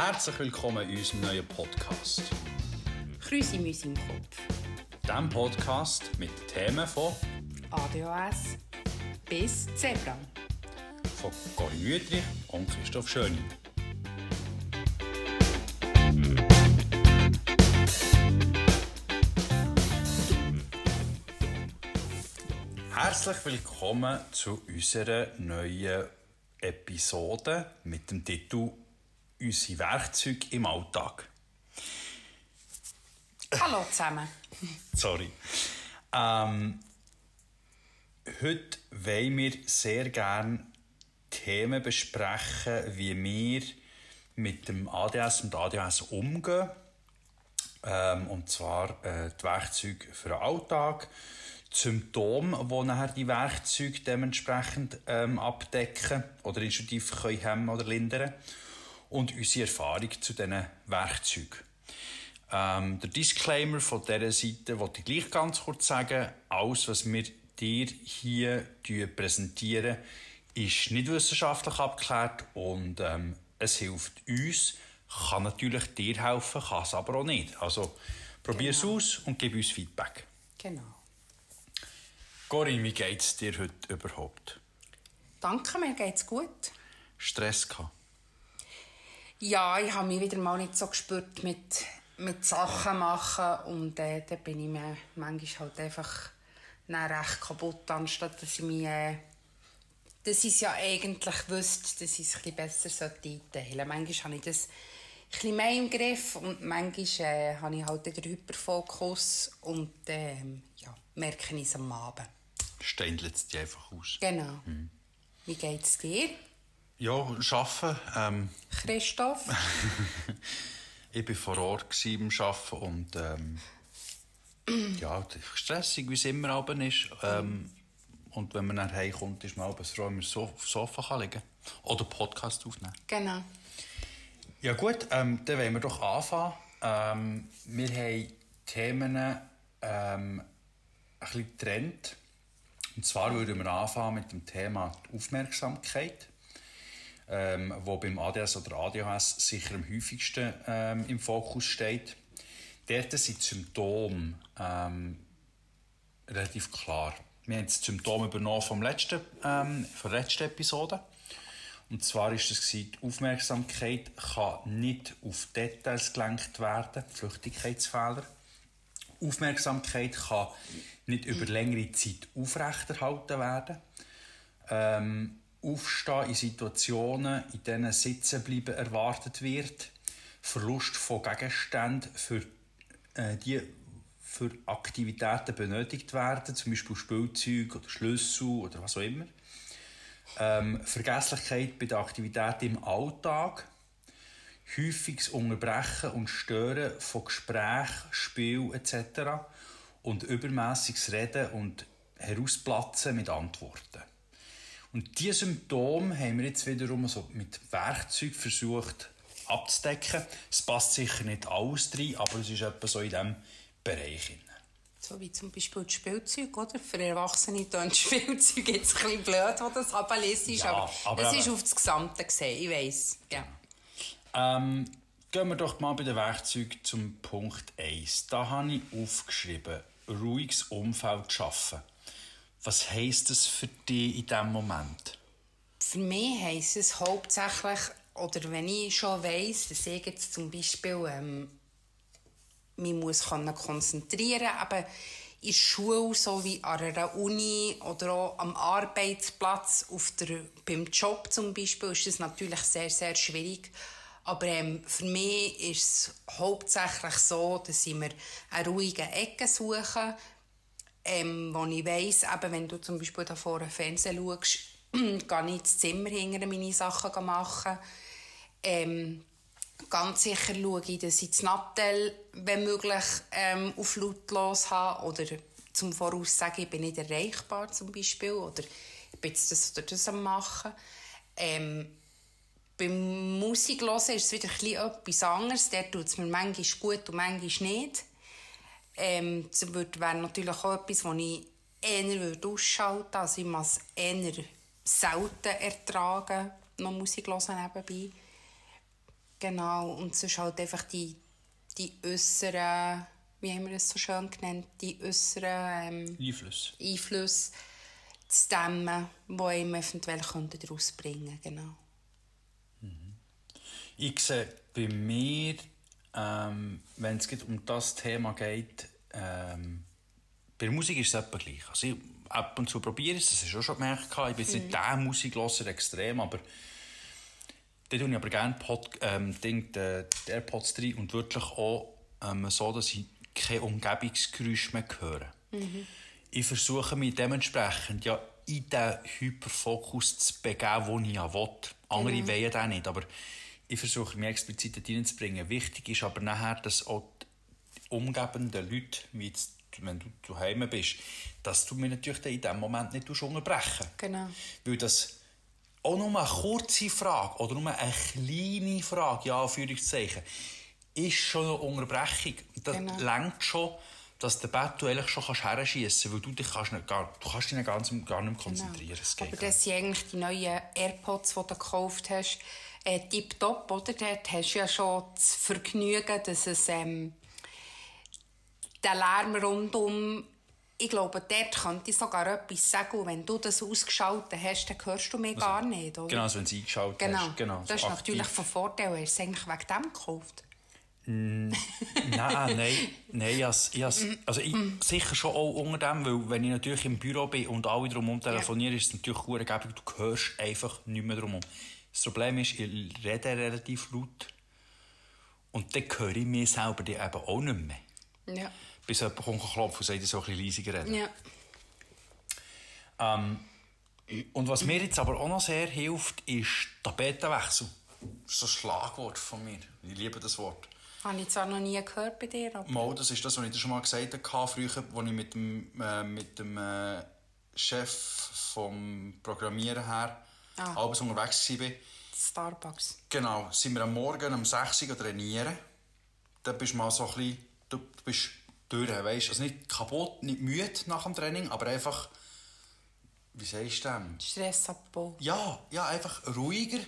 Herzlich willkommen in unserem neuen Podcast. Krüsi Müsi im Kopf. Dem Podcast mit Themen von, ADHS bis Zebra. von Corinne Wüthrich und Christoph Schöni. Herzlich willkommen zu unserer neuen Episode mit dem Titel Unsere Werkzeuge im Alltag. Hallo zusammen. Sorry. Ähm, heute wollen wir sehr gerne Themen besprechen, wie wir mit dem ADS und ADHS umgehen. Ähm, und zwar äh, die Werkzeuge für den Alltag, die Symptome, die nachher die Werkzeuge dementsprechend ähm, abdecken oder instinktiv können hemmen oder lindern und unsere Erfahrung zu diesen Werkzeugen. Ähm, der Disclaimer von dieser Seite wollte ich gleich ganz kurz sagen. Alles, was wir dir hier präsentieren, ist nicht wissenschaftlich abgeklärt und ähm, es hilft uns, kann natürlich dir helfen, kann es aber auch nicht. Also probier es Genau. aus und gib uns Feedback. Genau. Corinne, wie geht es dir heute überhaupt? Danke, mir geht's gut. Stress gehabt? Ja, ich habe mich wieder mal nicht so gespürt mit, mit Sachen machen und äh, da bin ich mir manchmal halt einfach recht kaputt, anstatt dass ich mich... Äh, dass ich es ja eigentlich wüsste, dass ich es ein besser einteilen sollte. Manchmal habe ich das ein bisschen mehr im Griff und manchmal äh, habe ich halt den Hyperfokus und ähm, ja, merke ich es am Abend. Ständelt es dir einfach aus? Genau. Wie geht's dir, Ja, arbeiten. Ähm, Christoph? Ich war vor Ort beim Arbeiten und ähm, ja, stressig, wie es immer oben ist. Ähm, und wenn man dann heimkommt, ist man abends froh, wenn man so auf dem Sofa kann liegen kann. Oder Podcast aufnehmen. genau. Ja gut, ähm, dann wollen wir doch anfangen. Ähm, wir haben Themen ähm, ein bisschen getrennt. Und zwar würden wir anfangen mit dem Thema Aufmerksamkeit, ähm, wo beim ADS oder ADHS sicher am häufigsten ähm, im Fokus steht. Dort sind die Symptome ähm, relativ klar. Wir haben das Symptom übernommen vom letzten, ähm, von der letzten Episode. Und zwar ist es die Aufmerksamkeit kann nicht auf Details gelenkt werden, Flüchtigkeitsfehler. Aufmerksamkeit kann nicht über längere Zeit aufrechterhalten werden. Ähm, Aufstehen in Situationen, in denen Sitzen bleiben erwartet wird. Verlust von Gegenständen, für äh, die für Aktivitäten benötigt werden, zum Beispiel Spielzeug oder Schlüssel oder was auch immer. Ähm, Vergesslichkeit bei den Aktivitäten im Alltag, häufiges Unterbrechen und Stören von Gesprächen, Spiel etc. und übermäßiges Reden und Herausplatzen mit Antworten. Und diese Symptome haben wir jetzt wiederum so mit Werkzeug versucht abzudecken. Es passt sicher nicht alles drin, aber es ist etwa so in diesem Bereich. So wie zum Beispiel das Spielzeug, oder? Für Erwachsene tönt Spielzeug jetzt ein bisschen blöd, wo das ablesen ist, Ja, aber, aber es ist auf das Gesamte gesehen, ich weiss. Ja. Ähm, gehen wir doch mal bei den Werkzeugen zum Punkt 1. Da habe ich aufgeschrieben, ruhiges Umfeld schaffen. Was heisst das für dich in diesem Moment? Für mich heisst es hauptsächlich, oder wenn ich schon weiss, dass ich jetzt zum Beispiel ähm, mich muss konzentrieren aber in der Schule, so wie an einer Uni oder auch am Arbeitsplatz, auf der, beim Job zum Beispiel, ist das natürlich sehr, sehr schwierig. Aber ähm, für mich ist es hauptsächlich so, dass ich mir eine ruhige Ecke suche, ähm, wo ich weiss, eben, wenn du zum Beispiel da vor dem Fernsehen schaust, gehe ich ins Zimmer hinter meine Sachen machen. Ähm, ganz sicher schaue ich, dass ich das Nattel, wenn möglich, ähm, auf lautlos habe oder zum Voraus sagen, ich bin nicht erreichbar zum Beispiel oder ich bin das oder das am machen. Ähm, beim Musik hören ist es wieder etwas anderes. Der tut es mir manchmal gut und manchmal nicht. Ähm, das wäre natürlich auch etwas, das ich eher würde ausschalten würde. Also ich muss eher selten ertragen, noch Musik hören nebenbei. Genau, und sonst halt einfach die, die äußeren, wie haben wir es so schön genannt, die äußeren ähm, Einfluss. Einflüsse zu dämmen, die einem eventuell daraus bringen genau. Ich sehe bei mir, ähm, wenn es um das Thema geht, ähm, bei der Musik ist es etwa gleich. Also ich, ab und zu probiere ich es, das hast du auch schon gemerkt. Ich bin jetzt nicht der Musiklosser extrem, aber da tue ich aber gerne Pod, ähm, Ding, die, die AirPods rein und wirklich auch ähm, so, dass ich kein Umgebungsgeräusch mehr höre. Ich versuche mich dementsprechend ja in den Hyperfokus zu begeben, den ich ja will. Andere mhm. wollen das nicht, aber ich versuche mich explizit dort reinzubringen. Wichtig ist aber nachher, dass auch die umgebenden Leute, wie jetzt, wenn du daheim bist, dass du mich natürlich in diesem Moment nicht unterbrechen Genau. Weil das auch nur eine kurze Frage oder nur eine kleine Frage, ja, Anführungszeichen, ist schon eine Unterbrechung. Das Genau. lenkt schon, dass der Bett du eigentlich schon herschiessen kannst, weil du dich kannst nicht, gar, du kannst dich ganz, gar nicht mehr konzentrieren. Es geht Aber das sind eigentlich die neuen AirPods, die du gekauft hast, äh, tipptopp, oder? Dort hast du ja schon das Vergnügen, dass es ähm, der Lärm rundum, ich glaube, dort könnte ich sogar etwas sagen, und wenn du das ausgeschaltet hast, dann hörst du mich gar nicht, oder? Genau, also wenn du es eingeschaltet Genau. hast. Genau, das ist so natürlich aktiv. von Vorteil. Hast du es eigentlich wegen dem gekauft? Nein, nein, nein, ich has, ich has, also ich, sicher schon auch unter dem, weil wenn ich natürlich im Büro bin und alle drumherum telefonieren, ist es natürlich gut du hörst einfach nicht mehr drumherum. Das Problem ist, ich rede relativ laut und dann höre ich mich selber dann eben auch nicht mehr. Ja. Bis jemand kommt klopfen und sagt, ich soll ein bisschen leiser reden. Ja. Und was mir jetzt aber auch noch sehr hilft, ist Tapetenwechsel. Das ist so ein Schlagwort von mir. Ich liebe das Wort. Habe ich zwar noch nie gehört bei dir, aber... Mal, das ist das, was ich dir schon mal gesagt habe, früher, als ich mit dem, äh, mit dem äh, Chef vom Programmieren her Ah. abends unterwegs war. Starbucks. Genau, sind wir am Morgen um 6 Uhr trainieren. Dann bist du mal so ein bisschen, du bist durch, weißt Also nicht kaputt, nicht müde nach dem Training, aber einfach, wie sagst du dem? Stressabbau. Ja, ja, einfach ruhiger.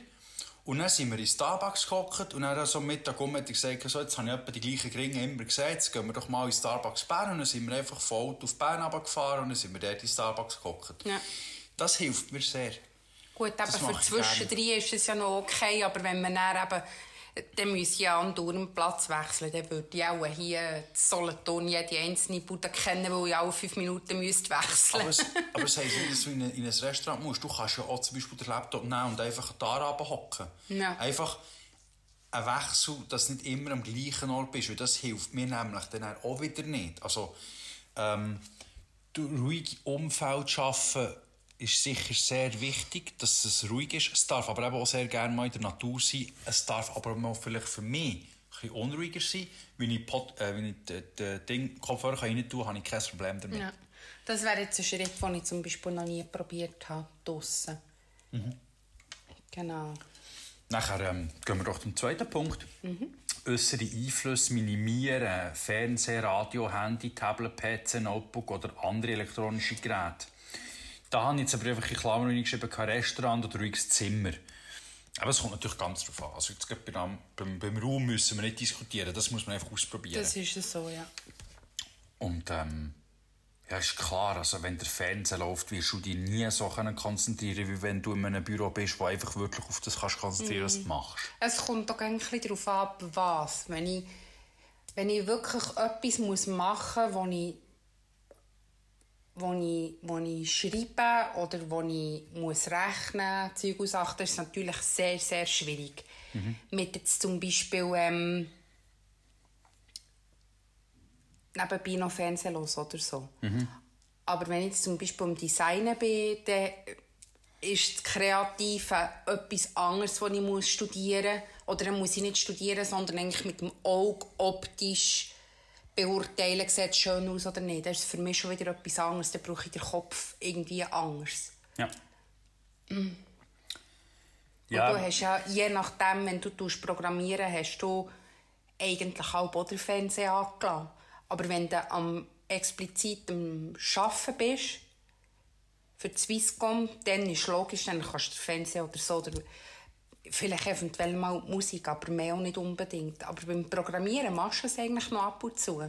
Und dann sind wir in Starbucks gehockt und dann so am Mittag um hat gesagt, so, jetzt habe ich etwa die gleichen Gringe immer gesagt, jetzt gehen wir doch mal in Starbucks Bern. Und dann sind wir einfach voll auf Bern runtergefahren und dann sind wir dort in Starbucks gehockt. Ja. Das hilft mir sehr. Gut, Das für zwischendrin ist es ja noch okay, aber wenn man dann eben, dann müsse ich ja andauernd Platz wechseln, dann würde ich auch hier in Solothurn jede einzelne Bude kennen, weil ich alle fünf Minuten müsste wechseln Aber es, aber es heisst nicht, dass du in ein, in ein Restaurant musst. Du kannst ja auch zum Beispiel den Laptop nehmen und einfach da hocken. Ja. Einfach ein Wechsel, dass du nicht immer am gleichen Ort bist, weil das hilft mir nämlich dann auch wieder nicht. Also, ähm, du ruhige Umfeld schaffen ist sicher sehr wichtig, dass es ruhig ist. Es darf aber eben auch sehr gerne mal in der Natur sein. Es darf aber mal vielleicht für mich ein bisschen unruhiger sein. Wenn ich, Pod, äh, wenn ich den, den Ding Kopfhörer rein tun kann, habe ich kein Problem damit. Ja. Das wäre jetzt ein Schritt, den ich zum Beispiel noch nie probiert habe, draussen. Mhm. Genau. Nachher ähm, gehen wir doch zum zweiten Punkt. Äußere Einflüsse minimieren. Fernsehen, Radio, Handy, Tablet, PC, Notebook oder andere elektronische Geräte. Da habe ich jetzt aber einfach in Klammern geschrieben, kein Restaurant oder ruhiges Zimmer. Aber es kommt natürlich ganz darauf an. Also jetzt gerade beim, beim, beim Raum müssen wir nicht diskutieren, das muss man einfach ausprobieren. Das ist es so, ja. Und ähm, ja, ist klar, also wenn der Fernseher läuft, wirst du dich nie so können konzentrieren wie wenn du in einem Büro bist, wo einfach wirklich auf das kannst konzentrieren, was du machst. Es kommt doch eigentlich darauf ab, was. Wenn ich, wenn ich wirklich etwas muss machen muss, wo ich, wo, ich, wo ich schreibe oder wo ich muss rechnen muss, Zeug ausachten, ist natürlich sehr, sehr schwierig. Mit jetzt zum Beispiel ähm, nebenbei noch Fernsehen hören oder so. Aber wenn ich jetzt zum Beispiel im Designen bin, dann ist das Kreative etwas anderes, was ich muss studieren muss. Oder dann muss ich nicht studieren, sondern eigentlich mit dem Auge optisch beurteilen, sieht es schön aus oder nicht. Das ist für mich schon wieder etwas anderes. Dann brauche ich den Kopf irgendwie anders. Ja. Und du Ja, hast ja, je nachdem, wenn du tust programmieren hast du eigentlich auch den Fernseher angelassen. Aber wenn du am explizit am Arbeiten bist, für die Swisscom, dann ist logisch, dann kannst du den Fernseher oder so oder Vielleicht eventuell mal Musik, aber mehr auch nicht unbedingt. Aber beim Programmieren machst du es eigentlich noch ab und zu.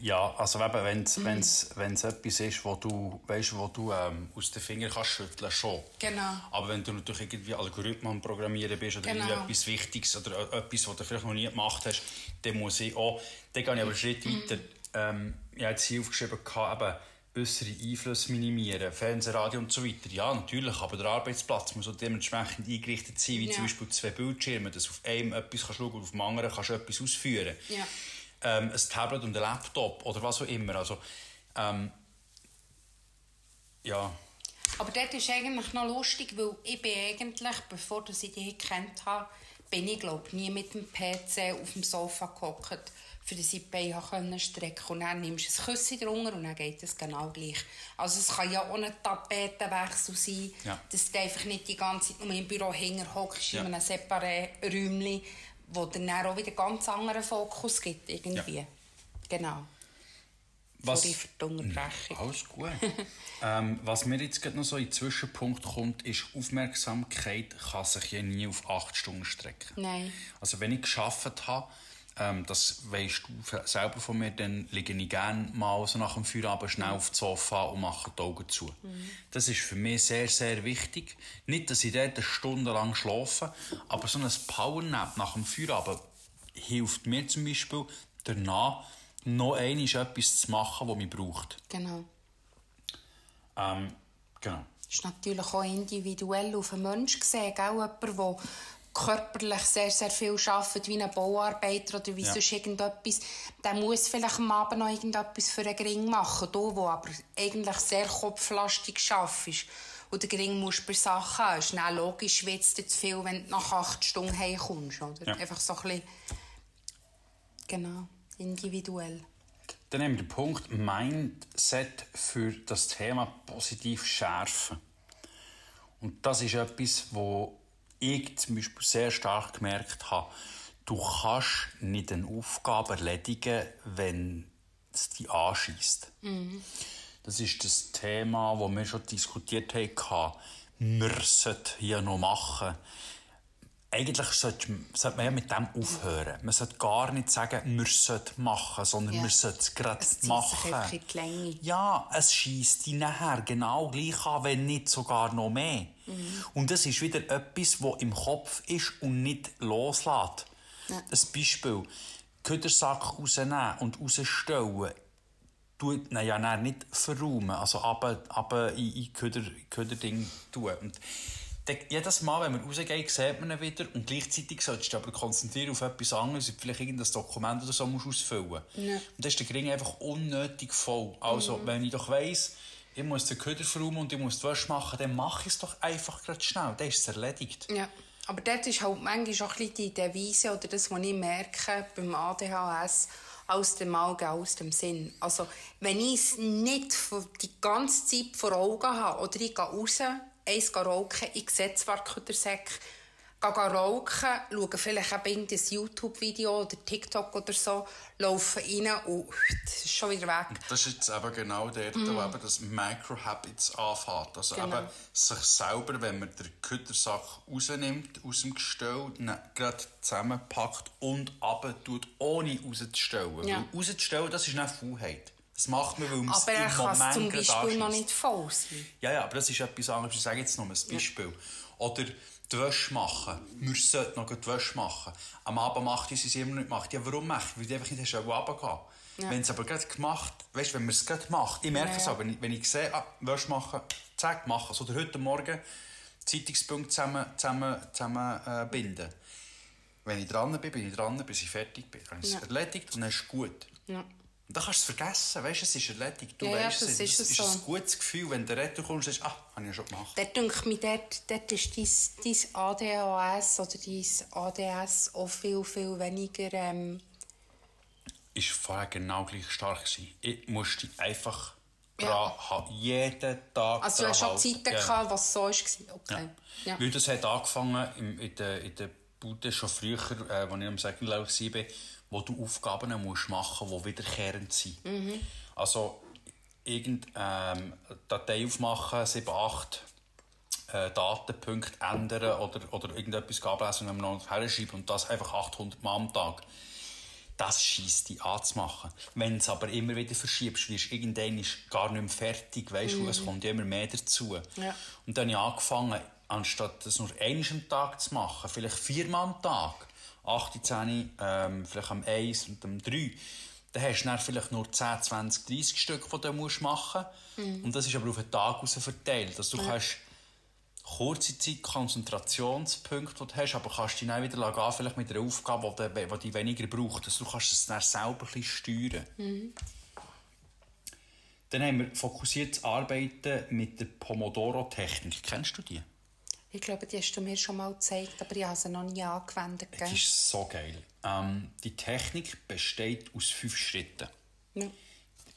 Ja, also wenn es mhm. wenn's, wenn's etwas ist, wo du, weißt, wo du ähm, aus den Fingern kannst schütteln schon. Genau. Aber wenn du natürlich irgendwie Algorithmen am Programmieren bist oder genau. etwas Wichtiges oder etwas, was du vielleicht noch nie gemacht hast, dann muss ich auch, dann gehe ich aber einen Schritt mhm. weiter. Ähm, ich habe jetzt hier aufgeschrieben, eben, äußere Einflüsse minimieren, Fernsehradio und so weiter. Ja, natürlich, aber der Arbeitsplatz muss auch dementsprechend eingerichtet sein, wie ja. zum Beispiel zwei Bildschirme, dass auf einem etwas kannst schauen und auf dem anderen kannst du etwas ausführen. Ja. Ähm, ein Tablet und ein Laptop oder was auch immer. Also, ähm, ja. Aber das ist eigentlich noch lustig, weil ich bin eigentlich, bevor ich dich kennt habe, bin ich glaube nie mit dem PC auf dem Sofa gehockt für das ich die Beine können strecken Und dann nimmst du ein Küsschen drunter und dann geht es genau gleich. Also es kann ja ein Tapetenwechsel sein, ja. dass du einfach nicht die ganze Zeit nur im Büro hängen hockst, ja. in einem separaten Räumchen, wo dann auch wieder einen ganz anderen Fokus gibt irgendwie. Ja. Genau. Was, Sorry für die Unterbrechung. Alles gut. ähm, was mir jetzt noch so in den Zwischenpunkt kommt, ist, Aufmerksamkeit kann sich ja nie auf acht Stunden strecken. Nein. Also wenn ich geschafft habe, ähm, das weisst du selber von mir, dann liege ich gerne mal so nach dem Feierabend schnell auf dem Sofa und mache die Augen zu. Mhm. Das ist für mich sehr, sehr wichtig. Nicht, dass ich dort eine Stunde lang schlafe, aber so ein Powernap nach dem Feierabend hilft mir zum Beispiel danach, noch einmal etwas zu machen, das mich braucht. Genau. Ähm, genau. Das ist natürlich auch individuell auf einen Menschen gesehen, auch jemand, der körperlich sehr, sehr viel arbeitet, wie ein Bauarbeiter oder wie ja. sonst irgendetwas, der muss vielleicht am Abend noch irgendetwas für einen Gring machen. Du, wo aber eigentlich sehr kopflastig arbeitest und den Gring musst du bei Sachen haben. ist logisch, schwitzt zu viel, wenn du nach acht Stunden heimkommst. Oder? Ja. Einfach so ein bisschen, genau, individuell. Dann nehmen wir den Punkt Mindset für das Thema positiv schärfen. Und das ist etwas, wo ich zum Beispiel sehr stark gemerkt habe, du kannst nicht eine Aufgabe erledigen, wenn es dich anschießt. Mhm. Das ist das Thema, das wir schon diskutiert haben. Wir sollten hier noch machen eigentlich sollte, sollte man ja mit dem aufhören. Man sollte gar nicht sagen, wir sollten machen, sondern ja. wir sollten es gerade machen. Ja, es schießt dich nachher genau gleich an, wenn nicht sogar noch mehr. Mhm. Und das ist wieder etwas, das im Kopf ist und nicht loslässt. Ja. Ein Beispiel. Ködersack rausnehmen und rausstellen, tut ihn ja nicht verräumen, also aber, aber in, in Köder, Köderding tun. Und jedes Mal, wenn man rausgeht, sieht man ihn wieder und gleichzeitig solltest du aber konzentrieren auf etwas anderes, vielleicht irgendein Dokument oder so musst ausfüllen. Ja. Und dann ist der Gring einfach unnötig voll. Also, mhm. wenn ich doch weiss, ich muss den Köder verräumen und ich muss die Wäsche machen, dann mache ich es doch einfach gerade schnell. Dann ist es erledigt. Ja. Aber dort ist halt manchmal auch ein die Devise oder das, was ich merke beim ADHS, aus dem Auge, aus dem Sinn. Also, wenn ich es nicht die ganze Zeit vor Augen habe oder ich gehe raus, eins rauchen. Ich sehe zwar Küdersäcke, gehe rauchen, schaue vielleicht eben ein YouTube-Video oder TikTok oder so, laufe rein und das ist schon wieder weg. Das ist jetzt eben genau der, mm. wo eben das Micro-Habits anfängt. Also genau. eben sich selber, wenn man den Küdersack rausnimmt aus dem Gestell, gerade zusammenpackt und runter tut, ohne rauszustellen. Ja. Weil rauszustellen, das ist nicht Faulheit. Das macht man, weil man Aber er kann es zum Beispiel noch nicht voll sein. Ja, ja, aber das ist etwas anderes. Ich sage jetzt noch ein Beispiel. Ja. Oder die Wäsche machen. Wir sollten noch die Wäsche machen. Am Abend macht sie es immer nicht gemacht. Ja, warum mache ich? Weil ich einfach nicht schon runtergehen ja. Wenn es aber gerade gemacht, weißt du, wenn man es gerade macht, ich merke ja, es auch, wenn ich, wenn ich sehe, ah, Wäsche machen, zack, machen. Oder heute Morgen Zeitungspunkt zusammen, zusammen, zusammen äh, binden. Wenn ich dran bin, bin ich dran, bis ich fertig bin. Dann ist es ja. erledigt und dann ist es gut. Ja. Und dann kannst du es vergessen, weißt, es ist erledigt. Du ja, weißt ja, das es, ist, es ist so. ein gutes Gefühl, wenn du retour kommst und sagst, ah, habe ich ja schon gemacht. Dort denke ich dort, dort ist dein, dein ADHS oder dein ADS auch viel, viel weniger... Ähm ist vorher genau gleich stark gewesen. Ich musste einfach ja. haben, jeden Tag Also du hast schon Zeiten ja. gehabt, was so war? Okay. Ja. Ja. Weil das hat angefangen in, in der, in der Bude schon früher, äh, als ich am Second Level war, wo du Aufgaben musst machen musst, die wiederkehrend sind. Mhm. Also irgendeine ähm, Datei aufmachen, 7, 8 äh, Datenpunkte ändern oder, oder irgendetwas ablesen und noch herschreiben und das einfach 800 Mal am Tag. Das schießt dich anzumachen. Wenn es aber immer wieder verschiebst, wirst du irgendwann gar nicht mehr fertig, weißt du, es kommt ja immer mehr dazu. Ja. Und dann habe ich angefangen, anstatt das nur einmal am Tag zu machen, vielleicht viermal am Tag, 8, 10, ähm, vielleicht am 1 und am 3, dann hast du dann vielleicht nur 10, 20, 30 Stück, die du musst machen musst. Und das ist aber auf den Tag raus verteilt. Also du kannst kurze Zeit Konzentrationspunkte, die du hast, aber kannst dich dann wieder gehen, vielleicht mit einer Aufgabe, die, die die weniger braucht. Also du kannst es dann selber ein steuern. Dann haben wir fokussiertes Arbeiten mit der Pomodoro-Technik. Kennst du die? Ich glaube, die hast du mir schon mal gezeigt, aber ich habe sie noch nie angewendet. Das ist so geil. Ähm, die Technik besteht aus fünf Schritten. Ja.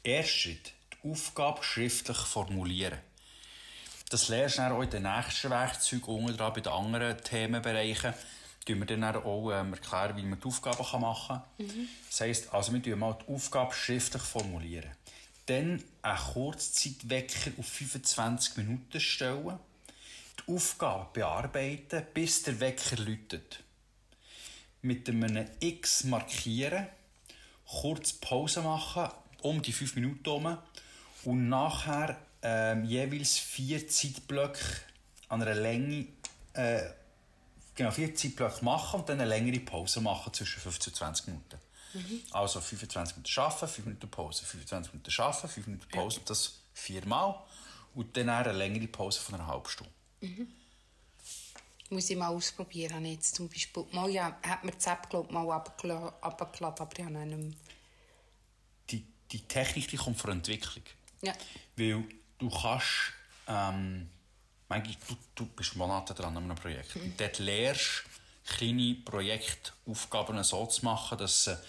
Erster Schritt, die Aufgabe schriftlich formulieren. Das lernst du dann auch in den nächsten Werkzeugen unten dran bei den anderen Themenbereichen. Tun wir dann auch ähm, erklären, wie man die Aufgaben machen kann. Das heisst, also wir tun mal die Aufgabe schriftlich formulieren. Dann einen Kurzzeitwecker auf 25 Minuten stellen. Die Aufgabe bearbeiten, bis der Wecker läutet. Mit einem X markieren, kurz Pause machen, um die 5 Minuten herum und nachher ähm, jeweils vier Zeitblöcke an einer Länge, äh, genau, vier Zeitblöcke machen und dann eine längere Pause machen zwischen 15 und 20 Minuten. Also 25 Minuten arbeiten, 5 Minuten Pause, 25 Minuten arbeiten, 5 Minuten Pause und das viermal. Und dann eine längere Pause von einer halben Stunde. Muss ich mal ausprobieren. Jetzt zum Beispiel, mal, ja, hat mir die App, glaube mal runtergeladen, aber ich habe nicht mehr. Die, die Technik die kommt von Entwicklung. Ja. Weil du kannst, ähm, manchmal, du, du bist Monate dran an einem Projekt. Und dort lernst kleine Projektaufgaben so zu machen, dass du sie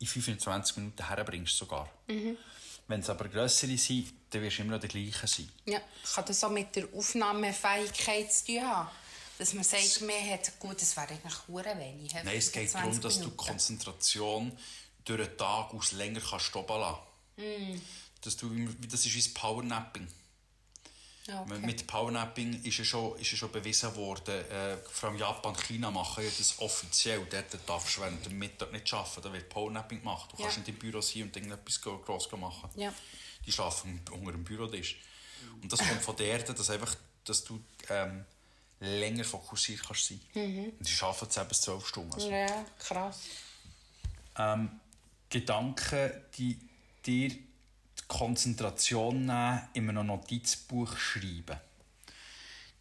in 25 Minuten herbringst sogar. Wenn es aber grössere sind, dann wirst du immer noch der gleiche sein. Ja, kann das auch mit der Aufnahmefähigkeit zu tun haben? Dass man sagt, man hat, gut, das wäre eigentlich hure wenig. Nein, es geht 25 darum, dass du Minuten. Konzentration durch den Tag aus länger kannst stoppen lassen. Mm. Dass du, das ist wie Powernapping. Okay. Mit Powernapping ist ja schon, ist ja schon bewiesen worden, äh, vor allem Japan und China machen ja das offiziell. Dort darfst du während dem Mittag nicht arbeiten, da wird Powernapping gemacht. Du Ja. kannst nicht im Büro sein und irgendetwas gross machen. Ja. Die schlafen unter dem Bürotisch. Und das kommt von der, dass, einfach, dass du ähm, länger fokussiert kannst sein. Mhm. Und sie arbeiten 10 bis 12 Stunden. Also, Ja, krass. ähm, Gedanken, die dir die Konzentration nehmen, in einem Notizbuch schreiben.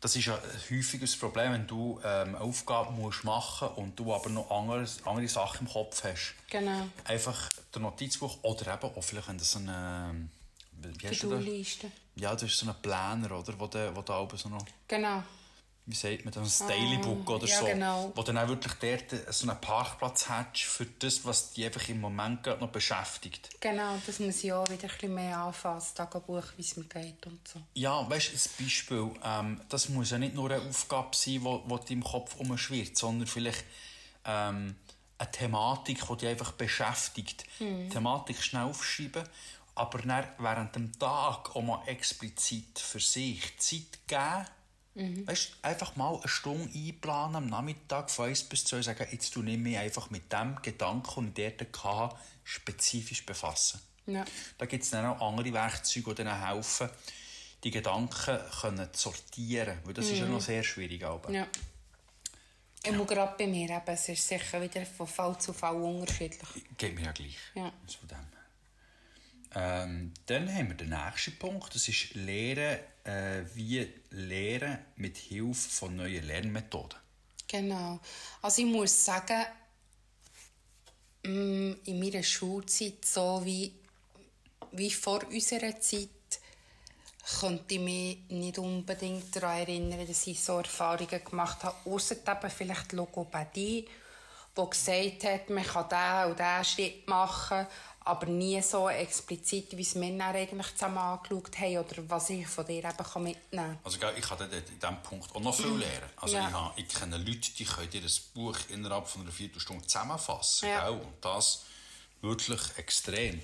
Das ist ein häufiges Problem, wenn du ähm, eine Aufgabe musst machen und du aber noch andere, andere Sachen im Kopf hast. Genau. Einfach das Notizbuch oder eben auch vielleicht, wenn so eine... Wie hast du das? Ja, das ist so ein Planer, oder? Wo du, wo du auch so noch Genau. Wie sagt man das, ein Dailybook oder ja, so, genau. wo dann auch wirklich dort so einen Parkplatz hast für das, was dich einfach im Moment gerade noch beschäftigt. Genau, das muss ich auch wieder ein bisschen mehr das Tagebuch, wie es mir geht und so. Ja, weißt du, ein Beispiel, ähm, das muss ja nicht nur eine Aufgabe sein, die wo, wo dir im Kopf umschwirrt, sondern vielleicht ähm, eine Thematik, die dich einfach beschäftigt. Hm. Thematik schnell aufschreiben, aber dann während dem Tag auch mal explizit für sich Zeit geben. Mhm. Weißt, einfach mal eine Stunde einplanen am Nachmittag von 1 bis 2 sagen, jetzt tu ich mich einfach mit dem Gedanken, den ich dort hatte, spezifisch befassen. Ja. Da gibt es dann auch andere Werkzeuge, die dann helfen, die Gedanken können zu sortieren. Weil das ist ja noch sehr schwierig. Aber. Mhm. Ja. Ich muss gerade bei mir eben, es ist sicher wieder von Fall zu Fall unterschiedlich. Geht mir ja gleich. Ja. Also dem. Ähm, dann haben wir den nächsten Punkt. Das ist Lehren, äh, wie Lehren mit Hilfe von neuen Lernmethoden. Genau. Also ich muss sagen, mm, in meiner Schulzeit, so wie, wie vor unserer Zeit, könnte ich mich nicht unbedingt daran erinnern, dass ich so Erfahrungen gemacht habe, ausser eben vielleicht die Logopädie, die gesagt hat, man kann diesen und diesen Schritt machen, aber nie so explizit, wie es dann eigentlich zusammen angeschaut haben oder was ich von dir eben kann mitnehmen kann. Also ich dort in diesem Punkt auch noch viel lernen. Also Ja. ich, habe, ich kenne Leute, die können dir ein Buch innerhalb von einer Viertelstunde zusammenfassen. Ja. Gell? Und das wirklich extrem.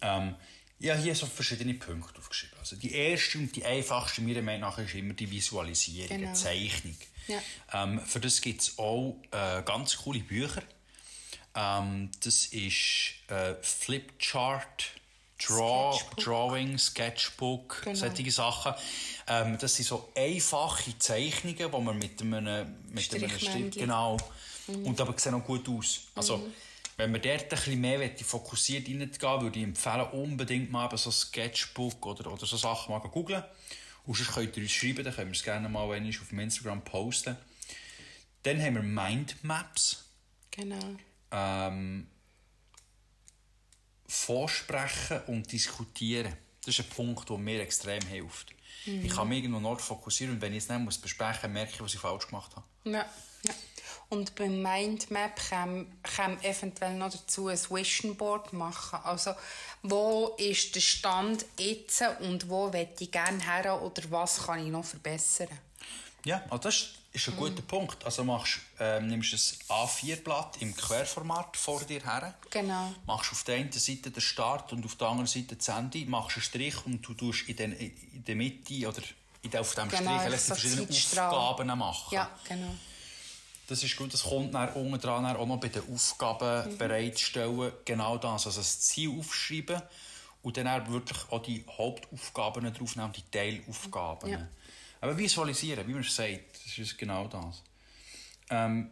Ähm, Ich habe hier so verschiedene Punkte aufgeschrieben. Also die erste und die einfachste meiner Meinung nach ist immer die Visualisierung, Genau. eine Zeichnung. Ja. Ähm, für das gibt es auch äh, ganz coole Bücher. Ähm, das ist äh, Flipchart, Draw, Sketchbook. Drawing, Sketchbook, Genau. solche Sachen. Ähm, das sind so einfache Zeichnungen, die man mit einem, mit einem Strich, Strichmännchen. genau, und aber sehen auch gut aus. Also, wenn man dort ein bisschen mehr fokussiert reinzugehen, würde ich empfehlen, unbedingt mal so ein Sketchbook oder, oder so Sachen mal googeln. Und sonst könnt ihr uns schreiben, dann können wir es gerne mal auf dem Instagram posten. Dann haben wir Mindmaps. Genau. Ähm, vorsprechen und diskutieren. Das ist ein Punkt, der mir extrem hilft. Ich kann mich irgendwo Ort fokussieren und wenn ich es nicht muss besprechen merke ich, was ich falsch gemacht habe. Ja. ja. Und beim Mindmap kann, kann eventuell noch dazu ein Vision Board machen. Also, wo ist der Stand jetzt und wo möchte ich gerne her oder was kann ich noch verbessern? Ja, also das ist ein guter Punkt. Also machst, ähm, nimmst ein A4-Blatt im Querformat vor dir her, Genau. machst auf der einen Seite den Start und auf der anderen Seite das Ende, machst einen Strich und du tust in, den, in der Mitte oder in der, auf dem Genau, Strich lässt so du verschiedene Zeitstrahl. Aufgaben machen. Ja, genau. Das ist gut, das kommt dann unten dran auch noch bei den Aufgaben Mhm. bereitstellen. Genau das, also das Ziel aufschreiben und dann auch wirklich auch die Hauptaufgaben draufnehmen, die Teilaufgaben. Ja. Aber visualisieren, wie man es sagt, das ist genau das. Ähm,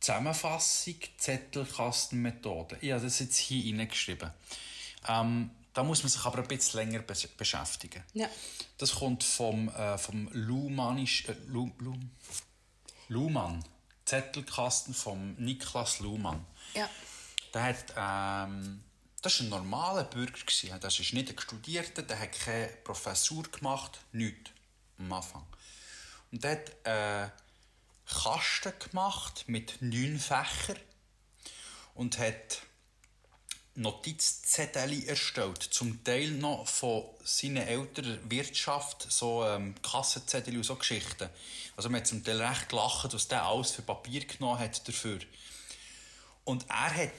Zusammenfassung, Zettelkastenmethode. Ich habe das jetzt hier hineingeschrieben. Ähm, da muss man sich aber ein bisschen länger bes- beschäftigen. Ja. Das kommt vom, äh, vom Luhmannisch, äh, Lu, Lu, Luhmann. Zettelkasten vom Niklas Luhmann. Ja. Der hat, ähm, das war ein normaler Bürger. gewesen. Das ist nicht ein Studierter, der hat keine Professur gemacht, nichts am Anfang. Und der hat äh, Kasten gemacht mit neun Fächern und hat Notizzettel erstellt, zum Teil noch von seinen Eltern Wirtschaft, so ähm, Kassenzettel und so Geschichten. Also man hat zum Teil recht gelacht, was der alles für Papier genommen hat dafür. Und er hat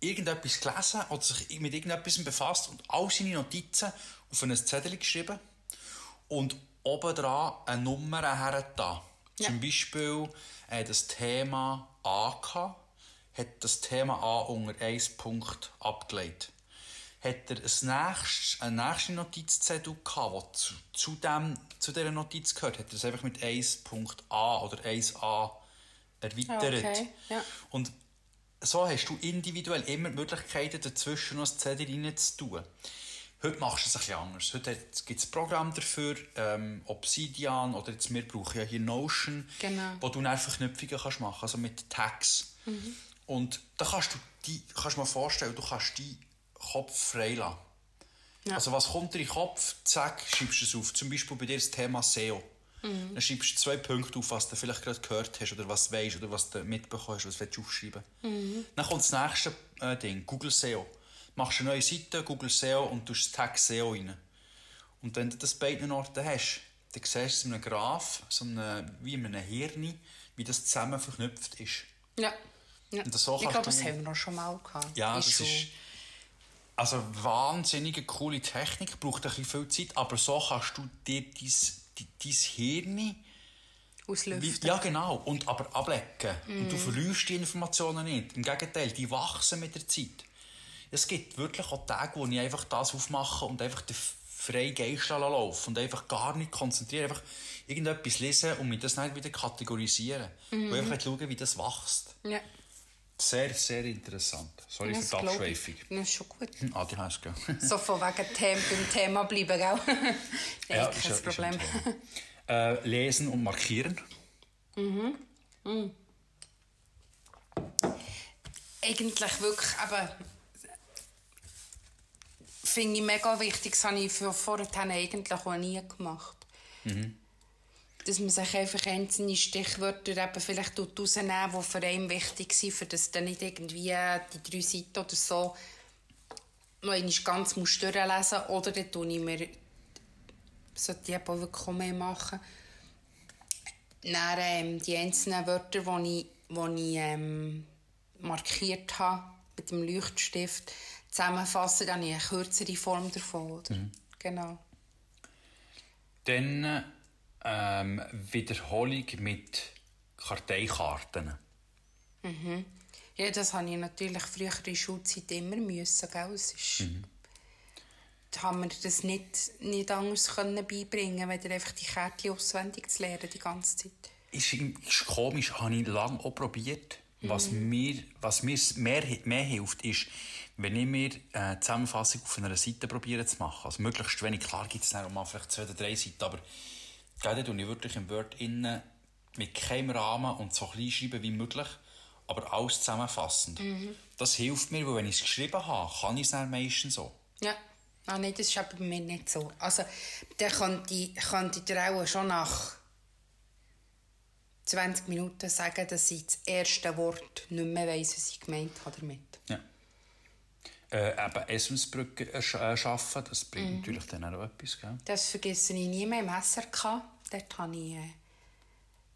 irgendetwas gelesen oder sich mit irgendetwas befasst und all seine Notizen auf ein Zettel geschrieben und oben dran eine Nummer hergetan. Ja. Zum Beispiel äh, das Thema A gehabt, hat das Thema A unter 1 Punkt abgelegt. Hat er ein nächstes, einen nächsten Notizzettel gehabt, der zu, zu, dem, zu dieser Notiz gehört, hat er es einfach mit 1 Punkt A oder 1a erweitert. Okay, ja. Und so hast du individuell immer die Möglichkeiten, dazwischen noch ein Zettel rein zu tun. Heute machst du es ein bisschen anders. Heute gibt es ein Programm dafür, ähm, Obsidian oder jetzt wir brauchen ja hier Notion, Genau. wo du dann Verknüpfungen kannst machen also mit Tags. Mhm. Und da kannst du die, kannst du dir vorstellen, du kannst deinen Kopf frei lassen. Ja. Also was kommt dir in den Kopf, zack, schreibst du es auf. Zum Beispiel bei dir das Thema SEO. Mhm. Dann schreibst du zwei Punkte auf, was du vielleicht gerade gehört hast oder was du weißt oder was du mitbekommen hast, was willst du aufschreiben Mhm. Dann kommt das nächste äh, Ding, Google SEO. Machst eine neue Seite, Google SEO und tust das Tag SEO rein. Und wenn du das bei beiden Orten hast, dann siehst du es in einem Graph, so einem, wie in einem Hirn, wie das zusammen verknüpft ist. Ja. ja. Und so ich glaube, das haben wir noch schon mal gehabt. Ja, In das ist also wahnsinnige coole Technik, braucht ein bisschen viel Zeit, aber so kannst du dir dein, Hirn Auslüften. wie, ja genau, und aber ablecken. Und du verlierst die Informationen nicht. Im Gegenteil, die wachsen mit der Zeit. Es gibt wirklich auch Tage, wo ich einfach das aufmache und einfach den freien Geist laufen und einfach gar nicht konzentrieren, einfach irgendetwas lesen und mir das dann wieder kategorisieren. Und einfach schauen, wie das wächst. Ja. Sehr, sehr interessant. Sorry Das für die. Abschweifung. Das ist schon gut. Hm, ADHS, gell? So von wegen Them beim Thema bleiben, gell? Nein, Ja, kein ist ist Problem. Thema. äh, lesen und markieren. Eigentlich wirklich, aber finde ich mega wichtig, das habe ich für vorher eigentlich auch nie gemacht. Dass man sich einfach einzelne Stichwörter eben vielleicht tut rausnehmen, die für einen wichtig sind, für das dann nicht irgendwie die drei Seiten oder so noch einmal ganz muss durchlesen oder dann tue ich mir sollte ich auch wirklich mehr machen. Dann, ähm, die einzelnen Wörter, die ich, die ich ähm, markiert habe mit dem Leuchtstift, zusammenfassen, dann habe ich eine kürzere Form davon. Oder? Mhm. Genau. Dann ähm, Wiederholung mit Karteikarten. Ja, das habe ich natürlich früher in der Schulzeit immer müssen, gell? Es ist, Mhm. Da haben wir das nicht, nicht anders können beibringen können, einfach die Kärtchen auswendig zu lernen die ganze Zeit. Ist, ist komisch, habe ich lange auch probiert. Was mir, was mir mehr, mehr hilft, ist, wenn ich mir äh, die Zusammenfassung auf einer Seite probiere zu machen. Also möglichst wenig, klar gibt es dann mal vielleicht zwei oder drei Seiten, aber gerade tue ich wirklich im Word innen mit keinem Rahmen und so klein schreiben wie möglich, aber alles zusammenfassend. Das hilft mir, weil wenn ich es geschrieben habe, kann ich es dann meistens so. Ja, ah, nee, das ist aber bei mir nicht so. Also, dann könnte ich, könnte ich dir auch schon nach 20 Minuten sagen, dass ich das erste Wort nicht mehr weiss, was ich gemeint habe damit. Ja. Äh, eben Essensbrücken äh, äh, das bringt natürlich dann auch etwas. Gell? Das vergesse ich nie mehr im SRK. Dort habe ich äh,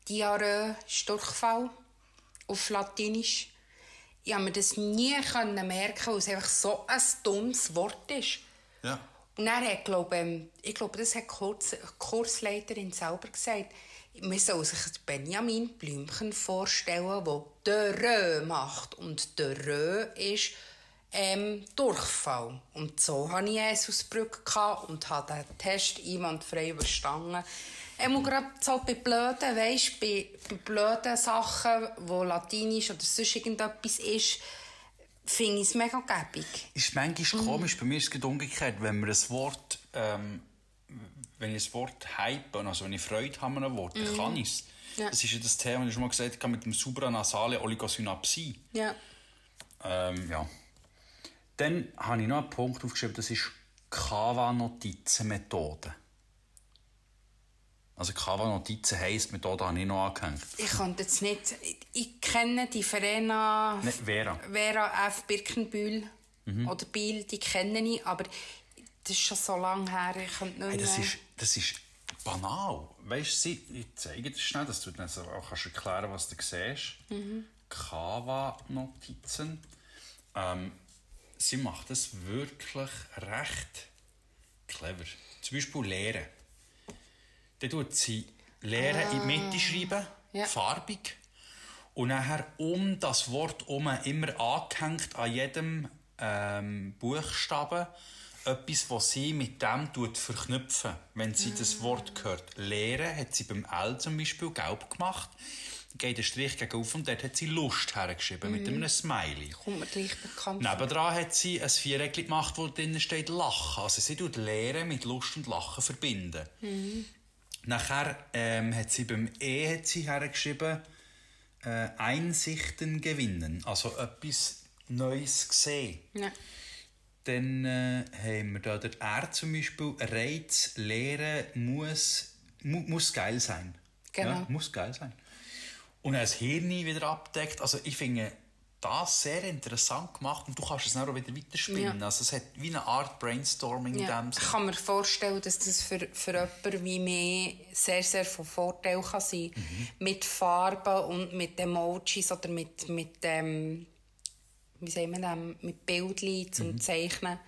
Diarrhoe, Durchfall auf Latinisch. Ich habe mir das nie können merken, weil es einfach so ein dummes Wort ist. Ja. Und dann hat, glaube, ähm, ich glaube, das hat die Kurs, Kursleiterin selber gesagt, man soll sich Benjamin Blümchen vorstellen, der «de Rö» macht. Und «de Rö» ist ähm, Durchfall. Und so hatte ich es aus Brücke gehabt und habe den Test einwandfrei überstanden. Ähm, gerade so bei blöden, weisst, bei, bei blöden Sachen, wo Latinisch oder sonst irgendetwas ist, finde ich es mega gäbig. Ist manchmal komisch, bei mir ist es umgekehrt, wenn wir ein Wort, ähm, wenn ich ein Wort hype, also wenn ich Freude habe an einem Wort, dann kann ich es. Ja. Das ist ja das Thema, das ich schon mal gesagt habe, mit dem supranasale Oligosynapsie. Ja. Ähm, ja. Dann habe ich noch einen Punkt aufgeschrieben, das ist Kava-Notizen-Methode. Also Kava-Notizen heisst, Methode habe ich noch angehängt. Ich konnte jetzt nicht. Ich, ich kenne die Verena Ne, Vera. Mhm. Vera F. Birkenbühl oder Biel, die kenne ich, aber das ist schon so lange her, ich könnte nicht Hey, das, mehr- ist, das ist banal. Weißt du, ich zeige dir schnell, dass du dann so auch kannst erklären was du siehst. Kava-Notizen. Ähm, sie macht das wirklich recht clever. Zum Beispiel Lehren. Dann tut sie Lehren in die Mitte schreiben, Ja. farbig. Und nachher um das Wort um immer angehängt an jedem ähm, Buchstaben etwas, was sie mit dem tut verknüpfen. Wenn sie das Wort hört, lehren, hat sie beim L zum Beispiel gelb gemacht. Geht der Strich gegen auf und dort hat sie Lust hergeschrieben mit einem Smiley. Kommt mir gleich bekannt. Nebendran hat sie ein Viereckchen gemacht, wo drinnen steht Lachen. Also sie tut Lehren mit Lust und Lachen verbinden. Nachher ähm, hat sie beim E hat sie hergeschrieben, äh, Einsichten gewinnen. Also etwas Neues sehen. Ja. Dann äh, haben wir da der R zum Beispiel. Reiz, Lehren muss, mu muss geil sein. Genau. Ja, muss geil sein. Und er das Hirn wieder abdeckt. Also ich finde das sehr interessant gemacht und du kannst es dann auch wieder weiterspinnen. Ja. Also es hat wie eine Art Brainstorming Ja. in dem Ich kann mir vorstellen, dass das für, für jemanden wie mich sehr, sehr von Vorteil kann sein kann. Mhm. Mit Farben und mit Emojis oder mit, mit ähm, wie sagen wir dem, mit Bildchen zum Mhm. Zeichnen.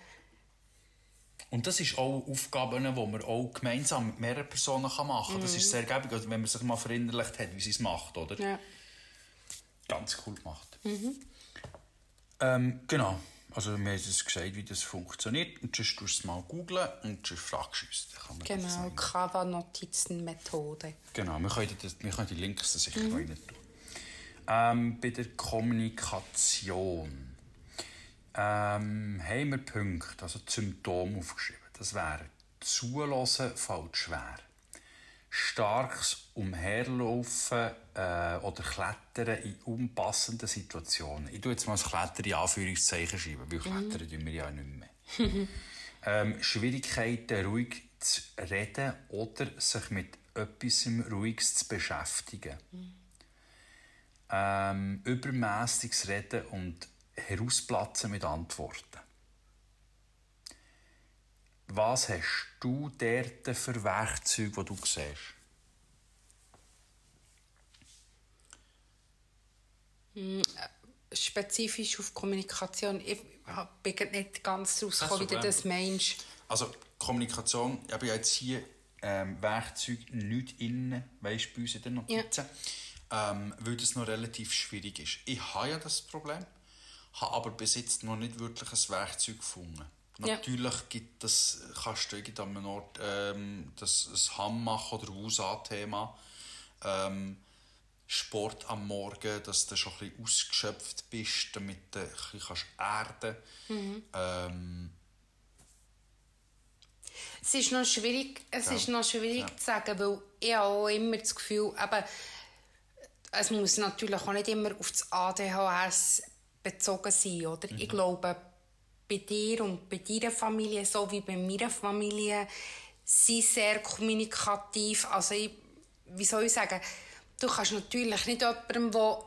Und das ist auch Aufgaben, die man auch gemeinsam mit mehreren Personen machen kann. Das ist sehr gäbig, also wenn man sich mal verinnerlicht hat, wie sie es macht, oder? Ja. Ganz cool gemacht. Ähm, genau. Also wir haben jetzt gesagt, wie das funktioniert. Und sonst tust du es mal googlen und sonst fragst du uns. Dann Genau. Kava-Notizen-Methode. Genau, wir können, das, wir können die Links da sicher noch rein tun. Ähm, bei der Kommunikation ähm, haben wir Punkte, also die Symptome aufgeschrieben. Das wäre Zulassen fällt schwer. Starkes Umherlaufen äh, oder Klettern in unpassenden Situationen. Ich tue jetzt mal das Klettern in Anführungszeichen schreiben, weil Klettern tun wir ja nicht mehr. ähm, Schwierigkeiten, ruhig zu reden oder sich mit etwas Ruhiges zu beschäftigen. Ähm, übermäßiges Reden und herausplatzen mit Antworten. Was hast du dort für Werkzeuge, die du siehst? spezifisch auf Kommunikation. Ich bin nicht ganz rausgekommen, wie du das meinst. Also Kommunikation, ich habe jetzt hier ähm, Werkzeug nicht innen, weißt du, bei uns in den Notizen, ja. ähm, weil das noch relativ schwierig ist. Ich habe ja das Problem, habe aber bis jetzt noch nicht wirklich ein Werkzeug gefunden. Ja. Natürlich gibt das, kannst du an einem Ort ähm, das, das Hammach oder USA-Thema ähm, Sport am Morgen, dass du schon ein bisschen ausgeschöpft bist, damit du ein bisschen erden kannst. Mhm. Ähm, es ist noch schwierig, es ja. ist noch schwierig ja. zu sagen, weil ich habe auch immer das Gefühl, aber es muss natürlich auch nicht immer auf das ADHS bezogen sein, oder? Mhm. Ich glaube, bei dir und bei deiner Familie, so wie bei meiner Familie, sind sehr kommunikativ. Also ich, wie soll ich sagen, du kannst natürlich nicht jemandem, der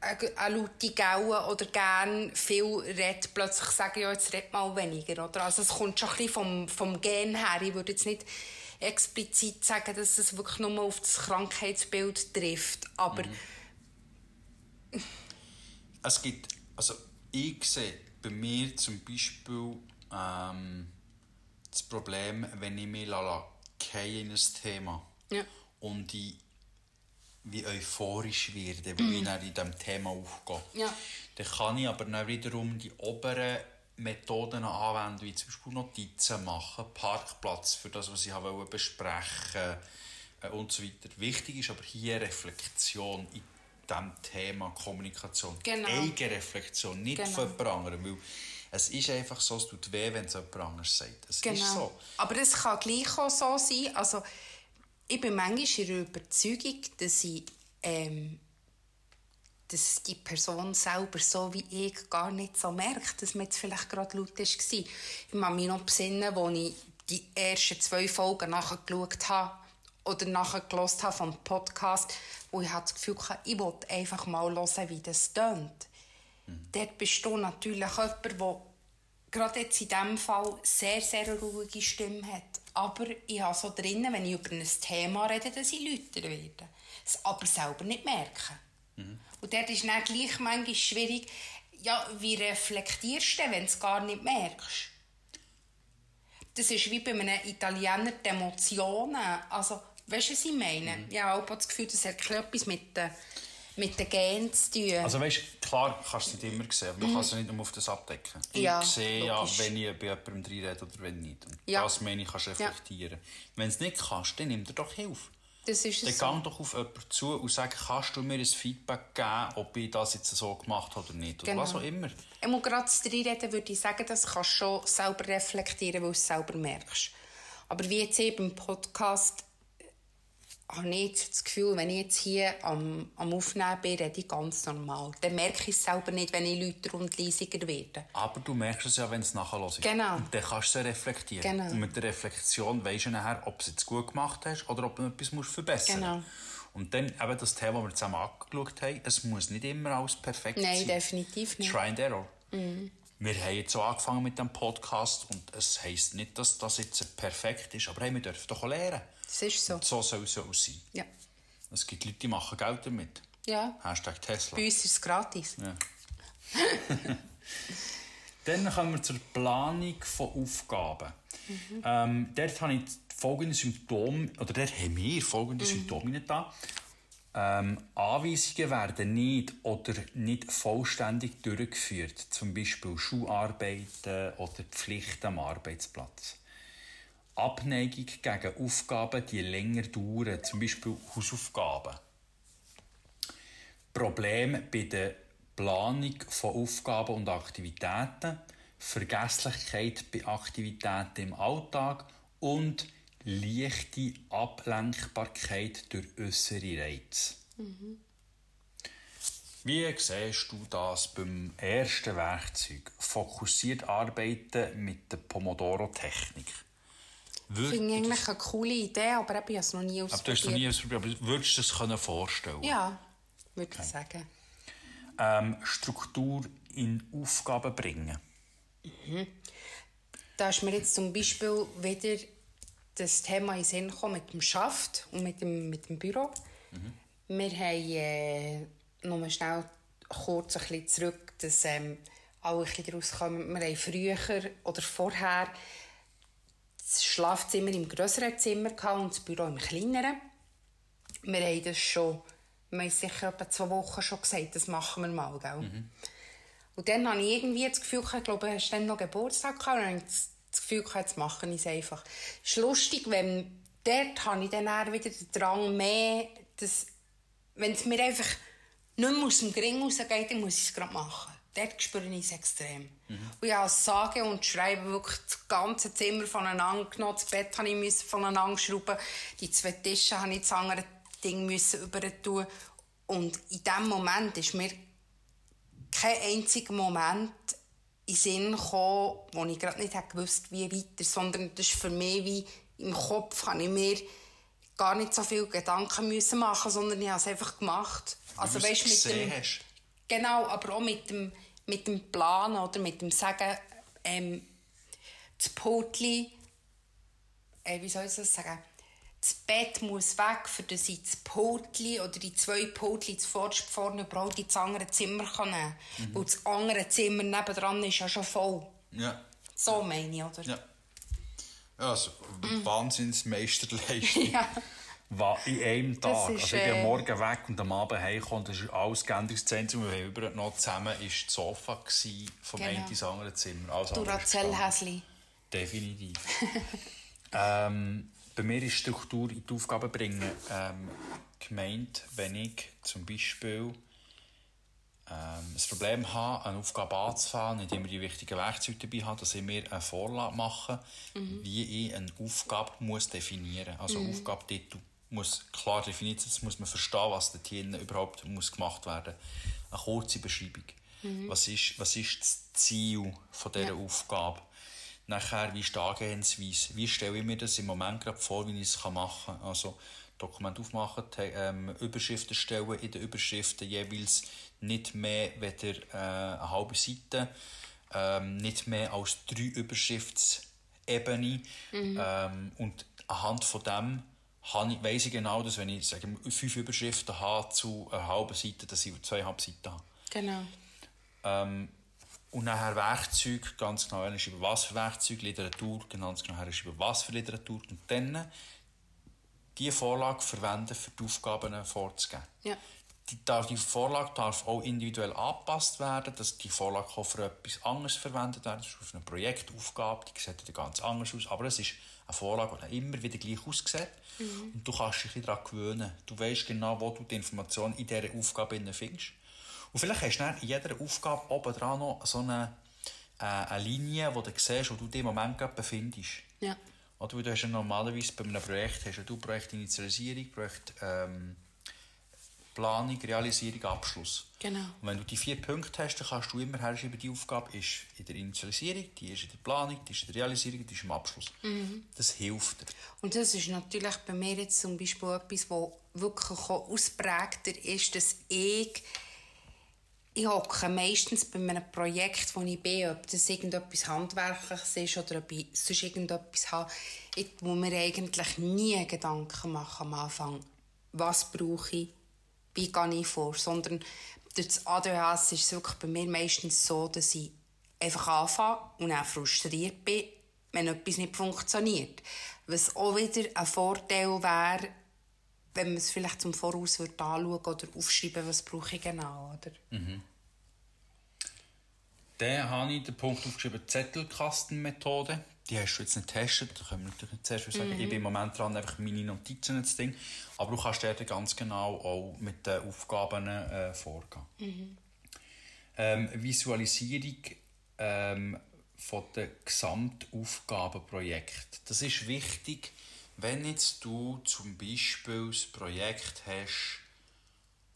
eine laute Gaue oder gerne viel redet, plötzlich sagen, ja, jetzt red mal weniger. Oder? Also es kommt schon ein bisschen vom, vom Gen her. Ich würde jetzt nicht explizit sagen, dass es wirklich nur auf das Krankheitsbild trifft, aber... Mhm. Es gibt, also ich sehe bei mir zum Beispiel ähm, das Problem, wenn ich mich in ein Thema ja. und ich wie euphorisch werde, wenn mm. ich in diesem Thema aufgehe. Ja. Dann kann ich aber dann wiederum die oberen Methoden anwenden, wie zum Beispiel Notizen machen, Parkplatz für das, was ich wollte besprechen äh, und so weiter. Wichtig ist aber hier Reflexion in diesem Thema Kommunikation. Genau. Eigenreflexion, nicht genau. von jemand anderem. Weil es ist einfach so, es tut weh, wenn es jemand anderes sagt. Es genau. ist so. Aber es kann gleich auch so sein, also ich bin manchmal in der Überzeugung, dass ich ähm, dass die Person selber so wie ich gar nicht so merkt, dass man jetzt vielleicht gerade laut war. Ich kann mich noch besinnen, als ich die ersten zwei Folgen nachgeschaut habe oder nachgelassen habe vom Podcast, wo ich das Gefühl hatte, ich wollte einfach mal hören, wie das tönt. Mhm. Dort bist du natürlich jemand, der gerade jetzt in diesem Fall sehr, sehr ruhige Stimme hat. Aber ich habe so drinnen, wenn ich über ein Thema rede, dass ich lauter werde. Es aber selber nicht merken. Mhm. Und dort ist dann gleich manchmal schwierig, ja, wie reflektierst du, wenn du es gar nicht merkst? Das ist wie bei einem Italiener die Emotionen. Also, weißt du, was ich meine? Mhm. Ich habe auch das Gefühl, das hat etwas mit den mit den Genen zu tun. Also weißt, klar kannst du es nicht immer sehen, aber du kannst es nicht nur auf das abdecken. Ja, ich sehe ja, wenn ich bei jemandem reinrede oder wenn nicht. Und ja. das meine ich, kannst du reflektieren. Ja. Wenn du es nicht kannst, dann nimm dir doch Hilfe. Das ist es dann so. geh doch auf jemanden zu und sag, kannst du mir ein Feedback geben, ob ich das jetzt so gemacht habe oder nicht. Oder genau. was auch immer. Ich muss gerade zu reden, würde ich sagen, das kannst du schon selber reflektieren, weil du es selber merkst. Aber wie jetzt eben im Podcast habe ich das Gefühl, wenn ich jetzt hier am, am Aufnehmen bin, rede ich ganz normal. Dann merke ich es selber nicht, wenn ich lauter und leisiger werde. Aber du merkst es ja, wenn es nachher los ist. Genau. Und dann kannst du es reflektieren. Genau. Und mit der Reflexion weisst du nachher, ob du es gut gemacht hast oder ob du etwas musst verbessern musst. Genau. Und dann eben das Thema, das wir zusammen angeschaut haben, es muss nicht immer alles perfekt Nein, sein. Nein, definitiv nicht. Try and error. Mhm. Wir haben jetzt so angefangen mit dem Podcast und es heisst nicht, dass das jetzt perfekt ist, aber hey, wir dürfen doch lernen. Das ist so. Und so soll es auch sein. Ja. Es gibt Leute, die machen Geld damit. Ja. Hashtag Tesla. Bei uns ist es gratis. Ja. Dann kommen wir zur Planung von Aufgaben. Mhm. Ähm, dort habe ich folgende Symptome, oder dort haben wir folgende mhm. Symptome da. Ähm, Anweisungen werden nicht oder nicht vollständig durchgeführt, zum Beispiel Schularbeiten oder Pflichten am Arbeitsplatz. Abneigung gegen Aufgaben, die länger dauern, zum Beispiel Hausaufgaben. Probleme bei der Planung von Aufgaben und Aktivitäten, Vergesslichkeit bei Aktivitäten im Alltag und leichte Ablenkbarkeit durch äußere Reize. Mhm. Wie siehst du das beim ersten Werkzeug? Fokussiert arbeiten mit der Pomodoro-Technik. Ich finde eigentlich eine coole Idee, aber ich habe es noch nie ausprobiert. Aber du hast es noch nie ausprobiert, aber würdest du es können vorstellen Ja, würde okay. ich sagen. Ähm, Struktur in Aufgaben bringen. Mhm. Da ist mir jetzt zum Beispiel wieder das Thema in den Sinn gekommen mit dem Schaft und mit dem, mit dem Büro. Mhm. Wir haben äh, nochmal schnell kurz ein bisschen zurück, dass ähm, alle Kinder rauskommen. Wir haben früher oder vorher das Schlafzimmer im größeren Zimmer und das Büro im kleineren. Wir haben das schon, wir haben sicher etwa zwei Wochen schon gesagt, das machen wir mal, gell? Mhm. Und dann habe ich irgendwie das Gefühl, ich glaube, hast du dann noch Geburtstag gehabt? Und das Gefühl, jetzt mache ich es einfach. Es ist lustig, wenn dort habe ich dann wieder den Drang mehr, dass, wenn es mir einfach nicht mehr aus dem Gring rausgeht, dann muss ich es gerade machen. Dort spüre ich es extrem. Mhm. Und ich habe sage und schreibe wirklich das ganze Zimmer voneinander genommen. Das Bett musste ich voneinander schrauben. Die zwei Tische musste ich das andere Ding über tun. Und in dem Moment ist mir kein einziger Moment in den Sinn gekommen, wo ich gerade nicht gewusst wie weiter, sondern das ist für mich wie im Kopf, habe ich mir gar nicht so viele Gedanken müssen machen, sondern ich habe es einfach gemacht. Also weißt mit dem hast. genau, aber auch mit dem mit dem Plan oder mit dem Sagen, ähm, das Potli, äh, wie soll ich das sagen? Das Bett muss weg, für dass ich das Potli oder die zwei Potli zuvorderst vorne überhaupt ins andere Zimmer kann nehmen kann. Mhm. Weil das andere Zimmer nebendran ist ja schon voll. Ja. So meine ich, oder? Ja. Ja, also, mhm. Wahnsinnsmeisterleistung. ja in einem Tag. Ist, also ich bin am äh, Morgen weg und am Abend heimgekommen. Das ist alles Geänderungszentrum. Wir haben über noch zusammen ist das Sofa vom genau. einen ins andere Zimmer. Alles Duracell-Häsli. Definitiv. ähm, bei mir ist Struktur in die Aufgaben bringen ähm, gemeint, wenn ich zum Beispiel ähm, ein Problem habe, eine Aufgabe anzufangen, nicht immer die wichtigen Werkzeuge dabei habe, dass ich mir eine Vorlage mache, mhm. wie ich eine Aufgabe muss definieren muss. Also mhm. Aufgabetitel muss klar definiert sein, muss man verstehen, was dort hier überhaupt muss gemacht werden muss. Eine kurze Beschreibung. Mhm. Was, ist, was ist das Ziel von dieser ja. Aufgabe? Nachher, wie ist die Angehensweise? Wie stelle ich mir das im Moment gerade vor, wie ich es machen kann? Also, Dokument aufmachen, ähm, Überschriften stellen, in den Überschriften jeweils nicht mehr weder äh, eine halbe Seite, ähm, nicht mehr als drei Überschriftsebenen mhm. ähm, und anhand von dem weiss ich genau, dass wenn ich sage, fünf Überschriften habe zu einer halben Seite, dass ich zweieinhalb Seiten habe. Genau. Ähm, und nachher Werkzeug, ganz genau, ist über was für Werkzeug, Literatur, ganz genau, ist über was für Literatur. Und dann diese Vorlage verwenden, für die Aufgaben vorzugeben. Ja. Die, die Vorlage darf auch individuell angepasst werden, dass die Vorlage auch für etwas anderes verwendet werden Das ist auf eine Projektaufgabe, die sieht ganz anders aus, aber es ist eine Vorlage, die immer wieder gleich aussieht. Mhm. Und du kannst dich daran gewöhnen. Du weißt genau, wo du die Information in dieser Aufgabe findest. Und vielleicht hast du dann in jeder Aufgabe oben dran noch so eine, äh, eine Linie, wo du siehst, wo du dich im Moment gerade befindest. Ja. Oder du hast ja normalerweise bei einem Projekt hast du Projektinitialisierung, Projekt ähm, Planung, Realisierung, Abschluss. Genau. Und wenn du die vier Punkte hast, dann kannst du immer herschreiben, die Aufgabe ist in der Initialisierung, die ist in der Planung, die ist in der Realisierung, die ist im Abschluss. Mhm. Das hilft dir. Und das ist natürlich bei mir jetzt zum Beispiel etwas, was wirklich ausprägter ist, dass ich ich hocke meistens bei einem Projekt, wo ich bin, ob das irgendetwas Handwerkliches ist oder ob ich sonst irgendetwas habe, wo mir eigentlich nie Gedanken machen am Anfang, was brauche ich, wie gehe ich vor, sondern durch das ADHS ist es wirklich bei mir meistens so, dass ich einfach anfange und auch frustriert bin, wenn etwas nicht funktioniert. Was auch wieder ein Vorteil wäre, wenn man es vielleicht zum Voraus anschauen oder aufschreiben, was brauche ich genau, oder? Mhm. Dann habe ich den Punkt aufgeschrieben, Zettelkastenmethode die hast du jetzt nicht getestet, da können wir natürlich nicht zuerst sagen, mhm. ich bin im Moment dran, einfach meine Notizen zu Ding, aber du kannst dort ganz genau auch mit den Aufgaben äh, vorgehen. Mhm. Ähm, Visualisierung ähm, von den Gesamtaufgabenprojekten. Das ist wichtig, wenn jetzt du zum Beispiel das Projekt hast,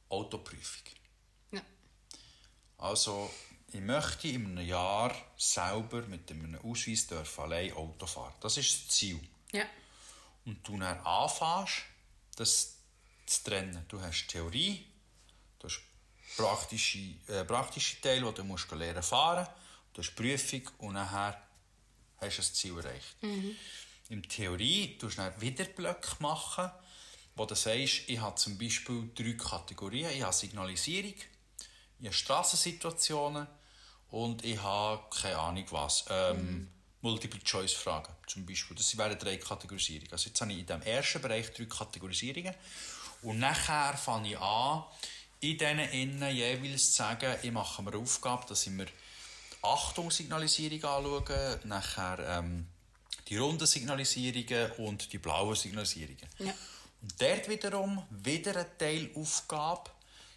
Autoprüfung. Ja. Also ich möchte in einem Jahr selber mit einem Ausweis dürfen allein Auto fahren. Das ist das Ziel. Ja. Und du dann anfängst, das zu trennen. Du hast Theorie, du hast praktische, äh, praktische Teile, wo du musst lernen fahren du hast Prüfung und nachher hast du das Ziel erreicht. Mhm. In Theorie tust du dann wieder Blöcke machen, wo du sagst, ich habe zum Beispiel drei Kategorien. Ich habe Signalisierung, ich habe Strassensituationen und ich habe keine Ahnung was. Ähm, Multiple-Choice-Fragen zum Beispiel. Das wären drei Kategorisierungen. Also jetzt habe ich in diesem ersten Bereich drei Kategorisierungen und nachher fange ich an, in diesen innen jeweils zu sagen, ich mache mir eine Aufgabe, dass ich mir die Achtungssignalisierung anschaue, nachher ähm, die runden Signalisierungen und die blauen Signalisierungen. Ja. Und dort wiederum wieder eine Teilaufgabe.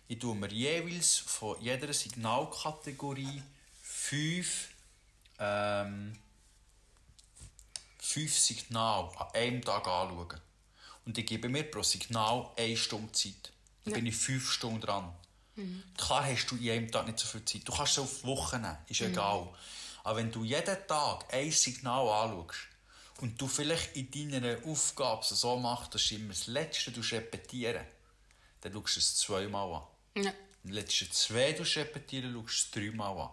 Ich tue mir jeweils von jeder Signalkategorie fünf, ähm, fünf Signale an einem Tag anschauen. Und ich gebe mir pro Signal eine Stunde Zeit. Da bin ich fünf Stunden dran. Klar hast du in einem Tag nicht so viel Zeit. Du kannst es auf Wochen nehmen, ist egal. Aber wenn du jeden Tag ein Signal anschaust und du vielleicht in deiner Aufgabe so machst, dass du immer das Letzte repetieren dann schaust du es zweimal an. Ja. Die letzten zwei repetieren, schaust du es dreimal an.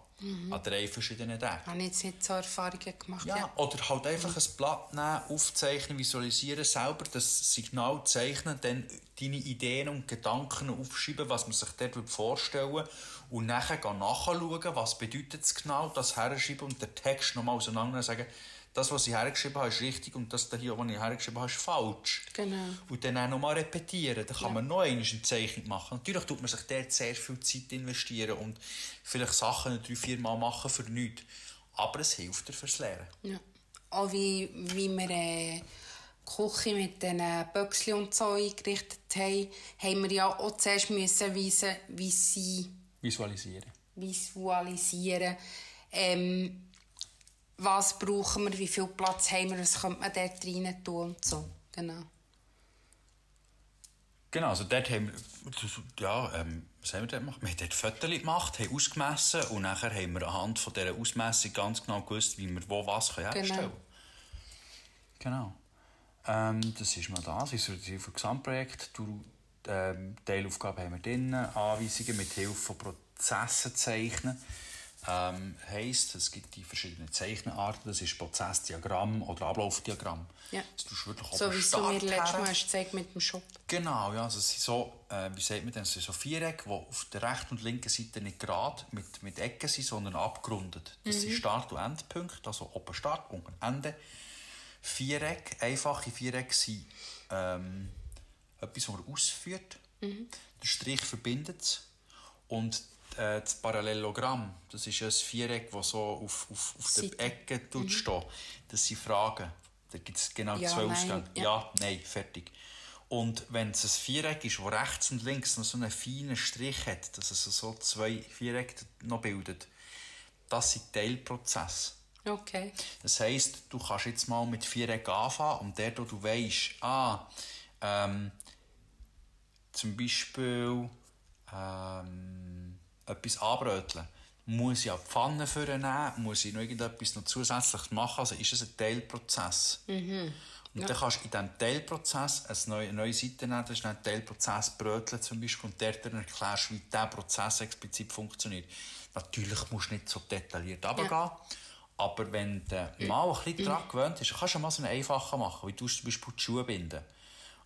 An drei verschiedenen Tagen. Habe ich jetzt nicht so Erfahrungen gemacht. Ja, Ja. oder halt einfach ein Blatt nehmen, aufzeichnen, visualisieren, selber das Signal zeichnen, dann deine Ideen und Gedanken aufschreiben, was man sich dort vorstellen und nachher nachschauen, was bedeutet es genau, das herschreiben und den Text nochmal auseinander sagen, das, was ich hergeschrieben habe, ist richtig und das hier, was ich hergeschrieben habe, ist falsch. Genau. Und dann auch nochmal repetieren. Dann kann man noch eine Zeichnung machen. Natürlich tut man sich dort sehr viel Zeit investieren und vielleicht Sachen drei, vier Mal machen für nichts. Aber es hilft dir fürs Lernen. Ja. Auch wie, wie wir äh, Küche mit den Böckchen und so eingerichtet haben, haben wir ja auch zuerst müssen wissen, wie sie Visualisieren. visualisieren. Ähm, was brauchen wir, wie viel Platz haben wir, was könnte man dort rein tun und so. Genau. Genau, also dort haben wir, ja, ähm, was haben wir dort gemacht? Wir haben dort Fotos gemacht, haben ausgemessen und nachher haben wir anhand von dieser Ausmessung ganz genau gewusst, wie wir wo was können herstellen Genau. Ähm, das ist mal das, ist das Gesamtprojekt. Du, ähm, Teilaufgabe haben wir drin, Anweisungen mit Hilfe von Prozessen zeichnen. Ähm, heisst, es gibt die verschiedenen Zeichenarten, das ist Prozessdiagramm oder Ablaufdiagramm. Ja. Das tust du wirklich So wie es du mir letztes. Mal hast gezeigt mit dem Shop. Genau, ja, also es sind so, äh, wie sagt man denn, es sind so Vierecke, die auf der rechten und linken Seite nicht gerade mit, mit Ecken sind, sondern abgerundet. Das sind Start- und Endpunkte, also oben Start, unten Ende. Vierecke, einfache Vierecke sind ähm, etwas, das man ausführt. Der Strich verbindet es. Und äh, das Parallelogramm, das ist ein Viereck, das so auf, auf, auf der. Ecke mhm. steht. Das sind Fragen. Da gibt es genau Ja, zwei nein, Ausgänge. ja. Ja, nein, fertig. Und wenn es ein Viereck ist, das rechts und links noch so einen feinen Strich hat, dass es so zwei Vierecke noch bildet, das sind Teilprozesse. Okay. Das heisst, du kannst jetzt mal mit Viereck anfangen und dort, wo du weisst, ah, ähm, zum Beispiel ähm, etwas anbröteln, muss ich die Pfanne nehmen, muss ich noch irgendetwas noch zusätzlich machen, also ist es ein Teilprozess. Und dann kannst du in diesem Teilprozess eine neue, eine neue Seite nehmen, das ist dann ein Teilprozess Bröteln zum Beispiel, und dort dann erklärst du, wie dieser Prozess explizit funktioniert. Natürlich musst du nicht so detailliert runtergehen, aber wenn du mal ein bisschen daran gewöhnt bist, kannst du mal so einen einfachen machen, wie du zum Beispiel die Schuhe binden.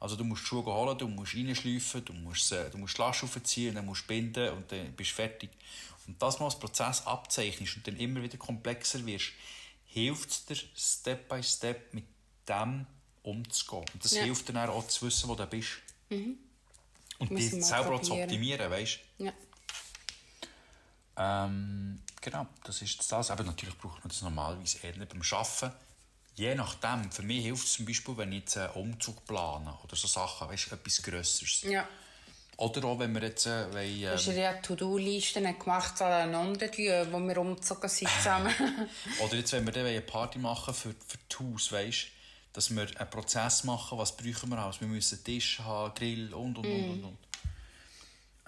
Also du musst die Schuhe holen, du musst reinschleifen, du musst, sie- du musst die Lasche aufziehen, dann musst du binden und dann bist du fertig. Und das mal als Prozess abzeichnest und dann immer wieder komplexer wirst, hilft es dir, Step by Step mit dem umzugehen. Und das Ja. hilft dir dann auch zu wissen, wo du bist. Und Müssen dich selber auch zu optimieren, weißt du? Ja. Ähm, genau, das ist das. Aber natürlich braucht man das normalerweise eher nicht beim Arbeiten. Je nachdem, für mich hilft es zum Beispiel, wenn ich jetzt einen Umzug plane oder so Sachen, weißt du, etwas Grösseres. ja. Oder auch, wenn wir jetzt äh, wollen, Hast du ähm, ja To-Do-Listen gemacht aneinander, die, wo wir umgezogen sind zusammen? oder jetzt, wenn wir dann eine Party machen für, für das Haus, weißt dass wir einen Prozess machen, was brauchen wir alles. Wir müssen einen Tisch haben, Grill und und und und. und.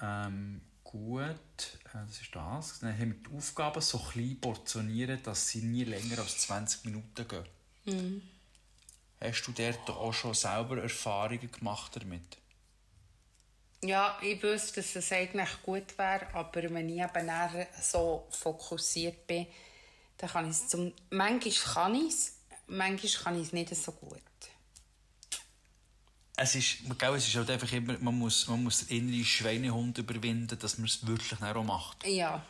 Ähm, gut, äh, das ist das. Dann haben wir die Aufgaben so klein portionieren, dass sie nie länger als 20 Minuten gehen. Hast du dort auch schon selber Erfahrungen gemacht damit? ja, ich wüsste, dass es eigentlich gut wäre, aber wenn ich eben so fokussiert bin, dann kann ich es zum... Manchmal kann ich es, manchmal kann ich es nicht so gut. es ist, gell, es ist halt einfach immer, man muss, man muss den inneren Schweinehund überwinden, dass man es wirklich auch macht. Ja.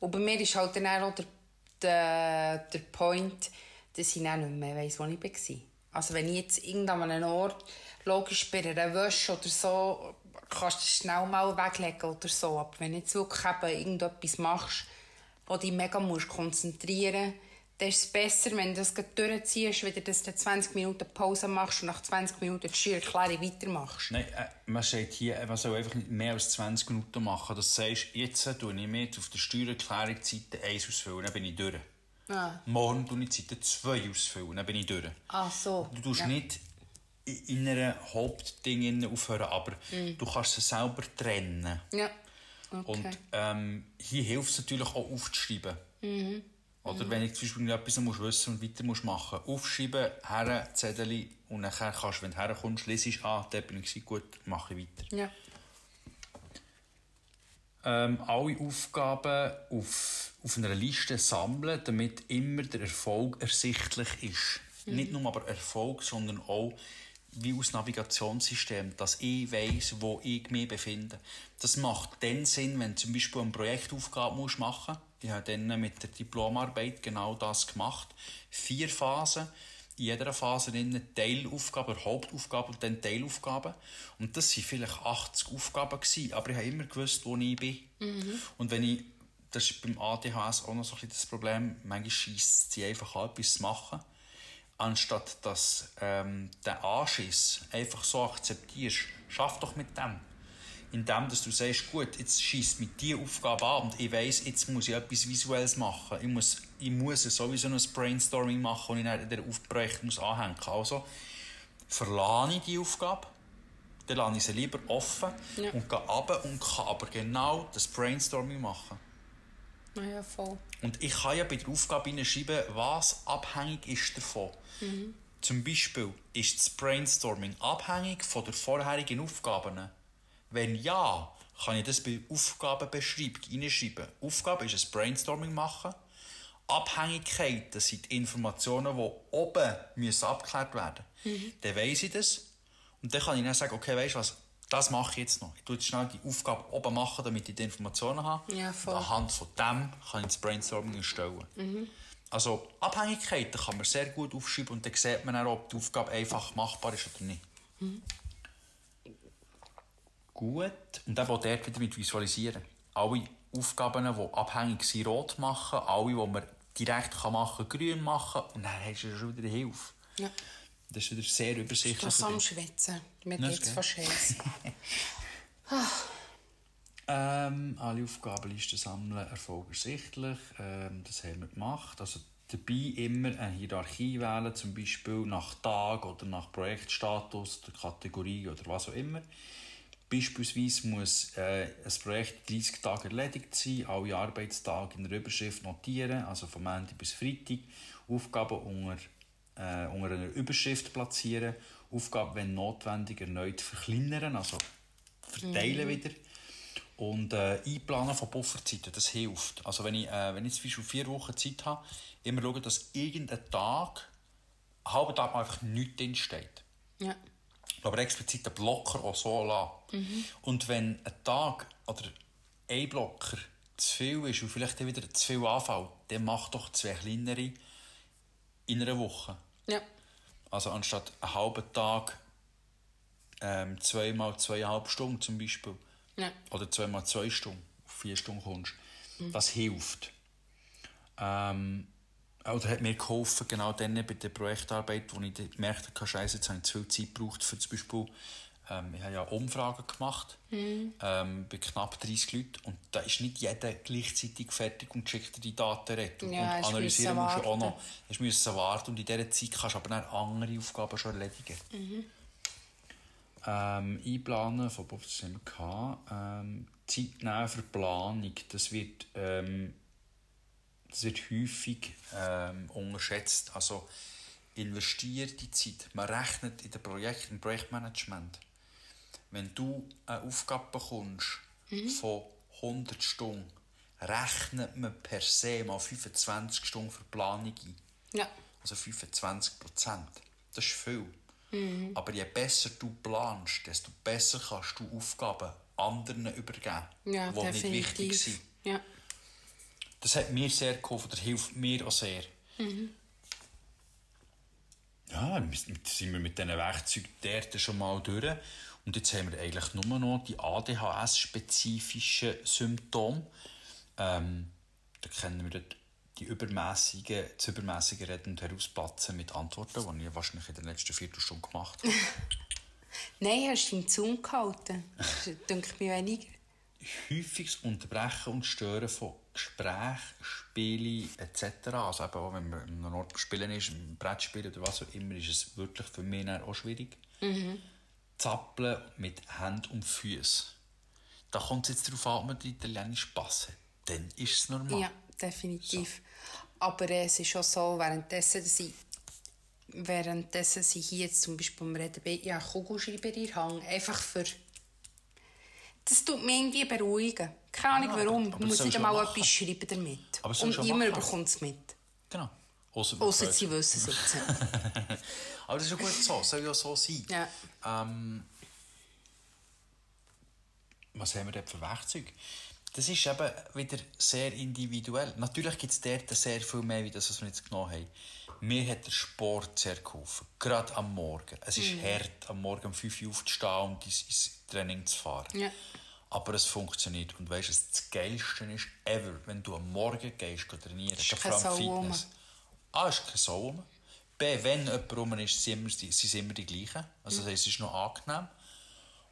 Und bei mir ist halt dann auch der, der, der Point, dass ich dann nicht mehr weiss, wo ich war. Also wenn ich jetzt irgendwann an einem Ort, logisch bei einer Wäsche oder so, kannst du es schnell mal weglegen oder so. Aber wenn du jetzt wirklich eben irgendetwas machst, wo dich mega musst konzentrieren musst, dann ist es besser, wenn du das durchziehst, wieder dass du 20 Minuten Pause machst und nach 20 Minuten die Steuererklärung weitermachst. Nein, äh, man sagt hier, man soll einfach nicht mehr als 20 Minuten machen. Das sagst, jetzt tue ich mit auf der Steuererklärung Seite 1 ausfüllen, dann bin ich durch. Ah. Morgen tue ich Seite 2 ausfüllen, dann bin ich durch. Ach so. Du tust ja. nicht in einer Hauptding aufhören, aber Mhm. du kannst sie selber trennen. Ja. Okay. Und ähm, hier hilft es natürlich auch aufzuschreiben. Mhm. Oder wenn ich zum Beispiel etwas musst wissen und weiter musst machen Aufschreiben, her, Zettel und dann kannst du, wenn du herkommst, lesest ah, da bin ich gut, mache ich weiter. ja. Ähm, alle Aufgaben auf, auf einer Liste sammeln, damit immer der Erfolg ersichtlich ist. Nicht nur aber Erfolg, sondern auch wie aus Navigationssystem, dass ich weiss, wo ich mich befinde. Das macht dann Sinn, wenn du zum Beispiel eine Projektaufgabe musst machen musst. Ich habe dann mit der Diplomarbeit genau das gemacht. Vier Phasen. In jeder Phase eine Teilaufgabe, eine Hauptaufgabe und dann Teilaufgaben. Und das waren vielleicht 80 Aufgaben, gewesen, aber ich habe immer gewusst, wo ich bin. Und wenn ich, das ist beim ADHS auch noch so ein bisschen das Problem, manchmal schießt sie einfach an, etwas zu machen anstatt dass ähm, der Anschiss einfach so akzeptierst, schaff doch mit dem. Indem dass du sagst, gut, jetzt schießt mit dieser Aufgabe an und ich weiss, jetzt muss ich etwas Visuelles machen. Ich muss, ich muss sowieso noch ein Brainstorming machen, und ich dann der Projekt muss anhängen muss. Also verlade ich die Aufgabe, dann lasse ich sie lieber offen Ja. und gehe runter und kann aber genau das Brainstorming machen. Na ja, voll. Und ich kann ja bei der Aufgabe hineinschreiben, was abhängig ist davon. Zum Beispiel, ist das Brainstorming abhängig von der vorherigen Aufgaben? Wenn ja, kann ich das bei Aufgabenbeschreibung hineinschreiben. Aufgabe ist ein Brainstorming machen. Abhängigkeiten sind Informationen, die oben müssen abgeklärt werden müssen. Dann weiss ich das. Und dann kann ich dann sagen, okay, weißt du was, das mache ich jetzt noch. Ich tue jetzt schnell die Aufgabe oben machen, damit ich die Informationen habe. Ja, voll. Und anhand von dem kann ich das Brainstorming erstellen. Also Abhängigkeiten kann man sehr gut aufschreiben und dann sieht man auch, ob die Aufgabe einfach machbar ist oder nicht. Gut. Und dann auch dort wieder mit visualisieren. Alle Aufgaben, die abhängig sind, rot machen. Alle, die man direkt kann machen grün machen. Und dann hast du schon wieder Hilfe. Ja. Das ist wieder sehr übersichtlich. Das am dich. Schwitzen. Mir geht's geil. fast heiß. Ähm, alle Aufgabenlisten sammeln, Erfolg ersichtlich. Ähm, das haben wir gemacht. Also dabei immer eine Hierarchie wählen, zum Beispiel nach Tag oder nach Projektstatus, der Kategorie oder was auch immer. Beispielsweise muss äh, ein Projekt 30 Tage erledigt sein, alle Arbeitstage in der Überschrift notieren, also von Montag bis Freitag. Aufgaben unter, äh, unter einer Überschrift platzieren, Aufgaben, wenn notwendig, erneut verkleinern, also verteilen wieder. Und äh, einplanen von Bufferzeiten, das hilft. Also wenn ich, äh, wenn ich zum Beispiel vier Wochen Zeit habe, immer schauen, dass irgendein Tag, einen halben Tag einfach nichts drinsteht. ja. Aber explizit den Blocker auch so lassen. Und wenn ein Tag oder ein Blocker zu viel ist und vielleicht dann wieder zu viel anfällt, dann mach doch zwei kleinere in einer Woche. Ja. Also anstatt einen halben Tag ähm, zweimal zweieinhalb Stunden zum Beispiel. Ja. Oder zweimal zwei Stunden, auf vier Stunden kommst. Das hilft. Ähm, oder hat mir geholfen, genau dann bei der Projektarbeit, wo ich gemerkt habe, Scheiße, jetzt habe ich zu viel Zeit gebraucht für zum Beispiel, ähm, ich habe ja Umfragen gemacht ähm, bei knapp 30 Leuten und da ist nicht jeder gleichzeitig fertig und schickt dir die Daten retour. Ja, und analysieren musst du auch noch. Hast müssen warten und in dieser Zeit kannst du aber dann andere Aufgaben schon erledigen. Ähm, einplanen, von gehabt. Ähm, Zeit nehmen für Planung, das wird, ähm, das wird häufig ähm, unterschätzt. Also investiere die Zeit. Man rechnet in dem Projekt, im Projektmanagement. Wenn du eine Aufgabe bekommst von 100 Stunden, rechnet man per se mal 25 Stunden für Planung ein. Ja. Also 25 Prozent. Das ist viel. Mhm. Aber je besser du planst, desto besser kannst du Aufgaben anderen übergeben, Ja, die nicht wichtig definitiv. sind. Ja. Das hat mir sehr geholfen, das hilft mir auch sehr. Ja, wir sind wir mit diesen Werkzeugen dort schon mal durch. Und jetzt haben wir eigentlich nur noch die ADHS-spezifischen Symptome. Ähm, da kennen wir die übermäßige, das übermäßige Reden und Herausplatzen mit Antworten, die ich wahrscheinlich in der letzten Viertelstunde gemacht habe. Nein, hast du im Zaun gehalten? Das denke mir weniger. häufiges Unterbrechen und Stören von Gesprächen, Spielen etc. Also eben auch wenn man an einem Ort spielen ist, im Brettspielen oder was auch immer, ist es wirklich für mich auch schwierig. Zappeln mit Händen und Füßen. Da kommt es jetzt darauf an, ob man den italienischen Pass hat. Dann ist es normal. Ja, definitiv. Aber äh, es ist auch so, währenddessen, dass ich, währenddessen sie hier jetzt zum Beispiel am Reden bin, ja, Kugelschreiber in Hand, einfach für... Das tut mich irgendwie beruhigen. Keine Ahnung Ja, warum. Ich muss nicht einmal etwas schreiben damit. Aber Und machen. bekommt es mit. Genau. Außer sie wissen es jetzt. Aber das ist ja gut so, soll ja so sein. Ja. Ähm, was haben wir dort für Werkzeuge? Das ist eben wieder sehr individuell. Natürlich gibt es dort sehr viel mehr, wie das, was wir jetzt genommen haben. Mir hat der Sport sehr geholfen. Gerade am Morgen. Es ist hart, am Morgen um 5 Uhr aufzustehen und ins, ins Training zu fahren. Ja. Aber es funktioniert. Und weißt du, das Geilste ist ever, wenn du am Morgen gehst. Ist gerade keine vor allem. Fitness. A, ist keine Sau rum. B, wenn jemand rum ist, sind, immer, es immer die gleichen. Also das heisst, es ist noch angenehm.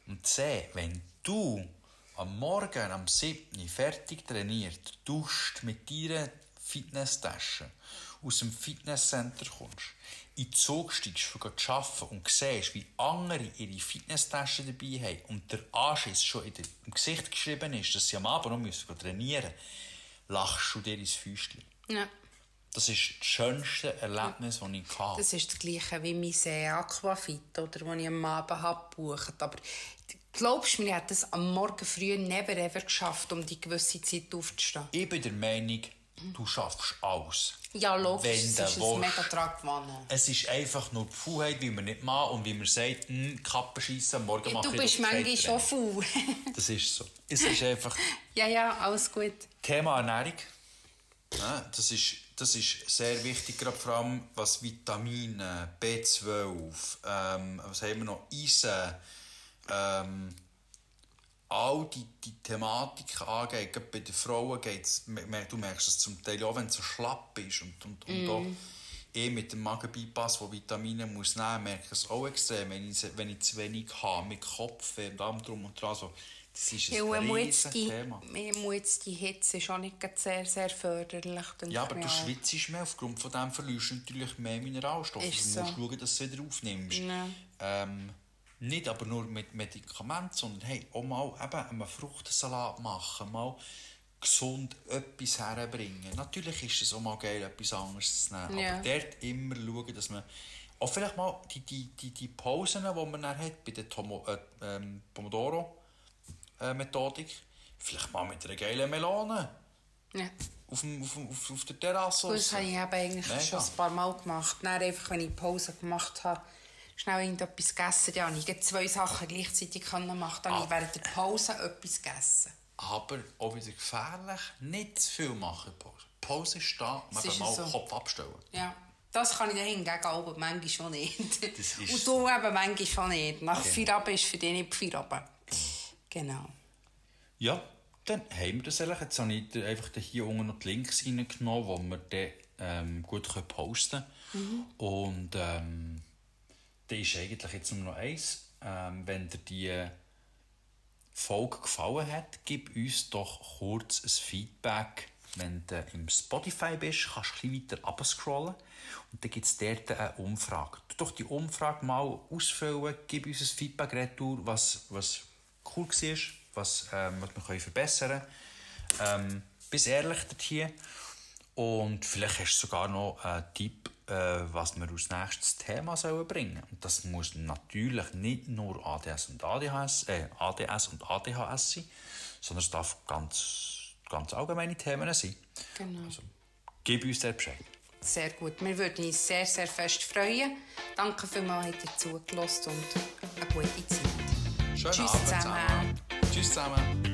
Und C, wenn du am Morgen am 7. fertig trainiert, duscht mit deiner Fitnesstasche aus dem Fitnesscenter kommst, in den Zug steigst, um zu arbeiten und siehst, wie andere ihre Fitnesstaschen dabei haben und der Anschiss schon in im Gesicht geschrieben ist, dass sie am Abend noch müssen trainieren müssen, lachst du dir ins Fäustchen. Ja. Das ist das schönste Erlebnis, das ich hatte. Das ist das Gleiche wie mein Aquafit, oder, das ich am Abend habe gebucht Aber glaubst du mir, ich hätte es am Morgen früh never ever geschafft, um die gewisse Zeit aufzustehen? Ich bin der Meinung, du schaffst alles. Ja, logisch, Wenn es du ist ein mega Trag gewonnen. Es ist einfach nur die Faulheit, wie man nicht macht und wie man sagt, hm, Kappe schiessen, morgen mache Du ich bist doch kein manchmal schon faul. Das ist so. Es ist einfach ja, ja, alles gut. Thema Ernährung. Ja, das, ist, das ist sehr wichtig, gerade vor allem was Vitamine, B12, ähm, was haben wir noch, Eisen, ähm, all die, die Thematik angeht. Gerade bei den Frauen geht es, du merkst es zum Teil auch, wenn du so schlapp bist und, und, und auch eh mit dem Magenbypass, wo Vitamine muss nehmen, merke ich es auch extrem, wenn ich, wenn ich zu wenig habe, mit Kopfweh und allem drum und dran. So, das ist Ja, ein riesiges Thema. jetzt die Hitze ist auch nicht sehr, sehr förderlich. Ja, aber du schwitzt mehr, aufgrund von dem verlierst du natürlich mehr Mineralstoffe. Ist du musst so. schauen, dass du es wieder aufnimmst. Ja. Ähm, nicht aber nur mit Medikamenten, sondern hey, auch mal eben einen Fruchtsalat machen, mal gesund etwas herbringen. Natürlich ist es auch mal geil, etwas anderes zu nehmen, Ja. aber dort immer schauen, dass man auch vielleicht mal die, die, die, die Pausen, die man dann hat, bei der Tomo, äh, ähm, Pomodoro-Methodik, vielleicht mal mit einer geilen Melone Ja. auf, dem, auf, auf, auf der Terrasse. Das habe ich eben eigentlich Mega. schon ein paar Mal gemacht. Dann einfach, wenn ich Pause gemacht habe, schnell irgendetwas gegessen. Ja, ich zwei Sachen gleichzeitig können machen. Dann Ah. während der Pause etwas gegessen. Aber auch wieder gefährlich, nicht zu viel machen. Pause. Pause ist da, man kann mal so. Kopf abstellen. Ja. Das kann ich dann hingegen aber manchmal schon nicht. Das ist Und du eben manchmal schon nicht. Nach Genau. Feierabend ist für dich nicht Feierabend. Genau. Ja, dann haben wir das eigentlich. Jetzt habe ich dir einfach hier unten noch die Links reingenommen, die wir dann ähm, gut posten können. Und ähm, da ist eigentlich jetzt nur noch eins. Ähm, wenn dir die Folge gefallen hat, gib uns doch kurz ein Feedback. Wenn du im Spotify bist, kannst du ein weiter abscrollen und dann gibt es dort eine Umfrage. Tu doch die Umfrage mal ausfüllen, gib uns ein Feedback retour, was, was cool war, was, ähm, was wir verbessern können. Ähm, bist ehrlich dort hier und vielleicht hast du sogar noch einen Tipp, äh, was wir als nächstes Thema sollen bringen Und das muss natürlich nicht nur ADS und ADHS, äh, ADS und ADHS sein, sondern es darf ganz, ganz allgemeine Themen sein. Genau. Also, gib uns der Bescheid. sehr gut. Wir würden uns sehr, sehr fest freuen. Danke vielmals, dass ihr zugelassen und eine gute Zeit. Schönen Tschüss Abend zusammen. zusammen. Tschüss zusammen.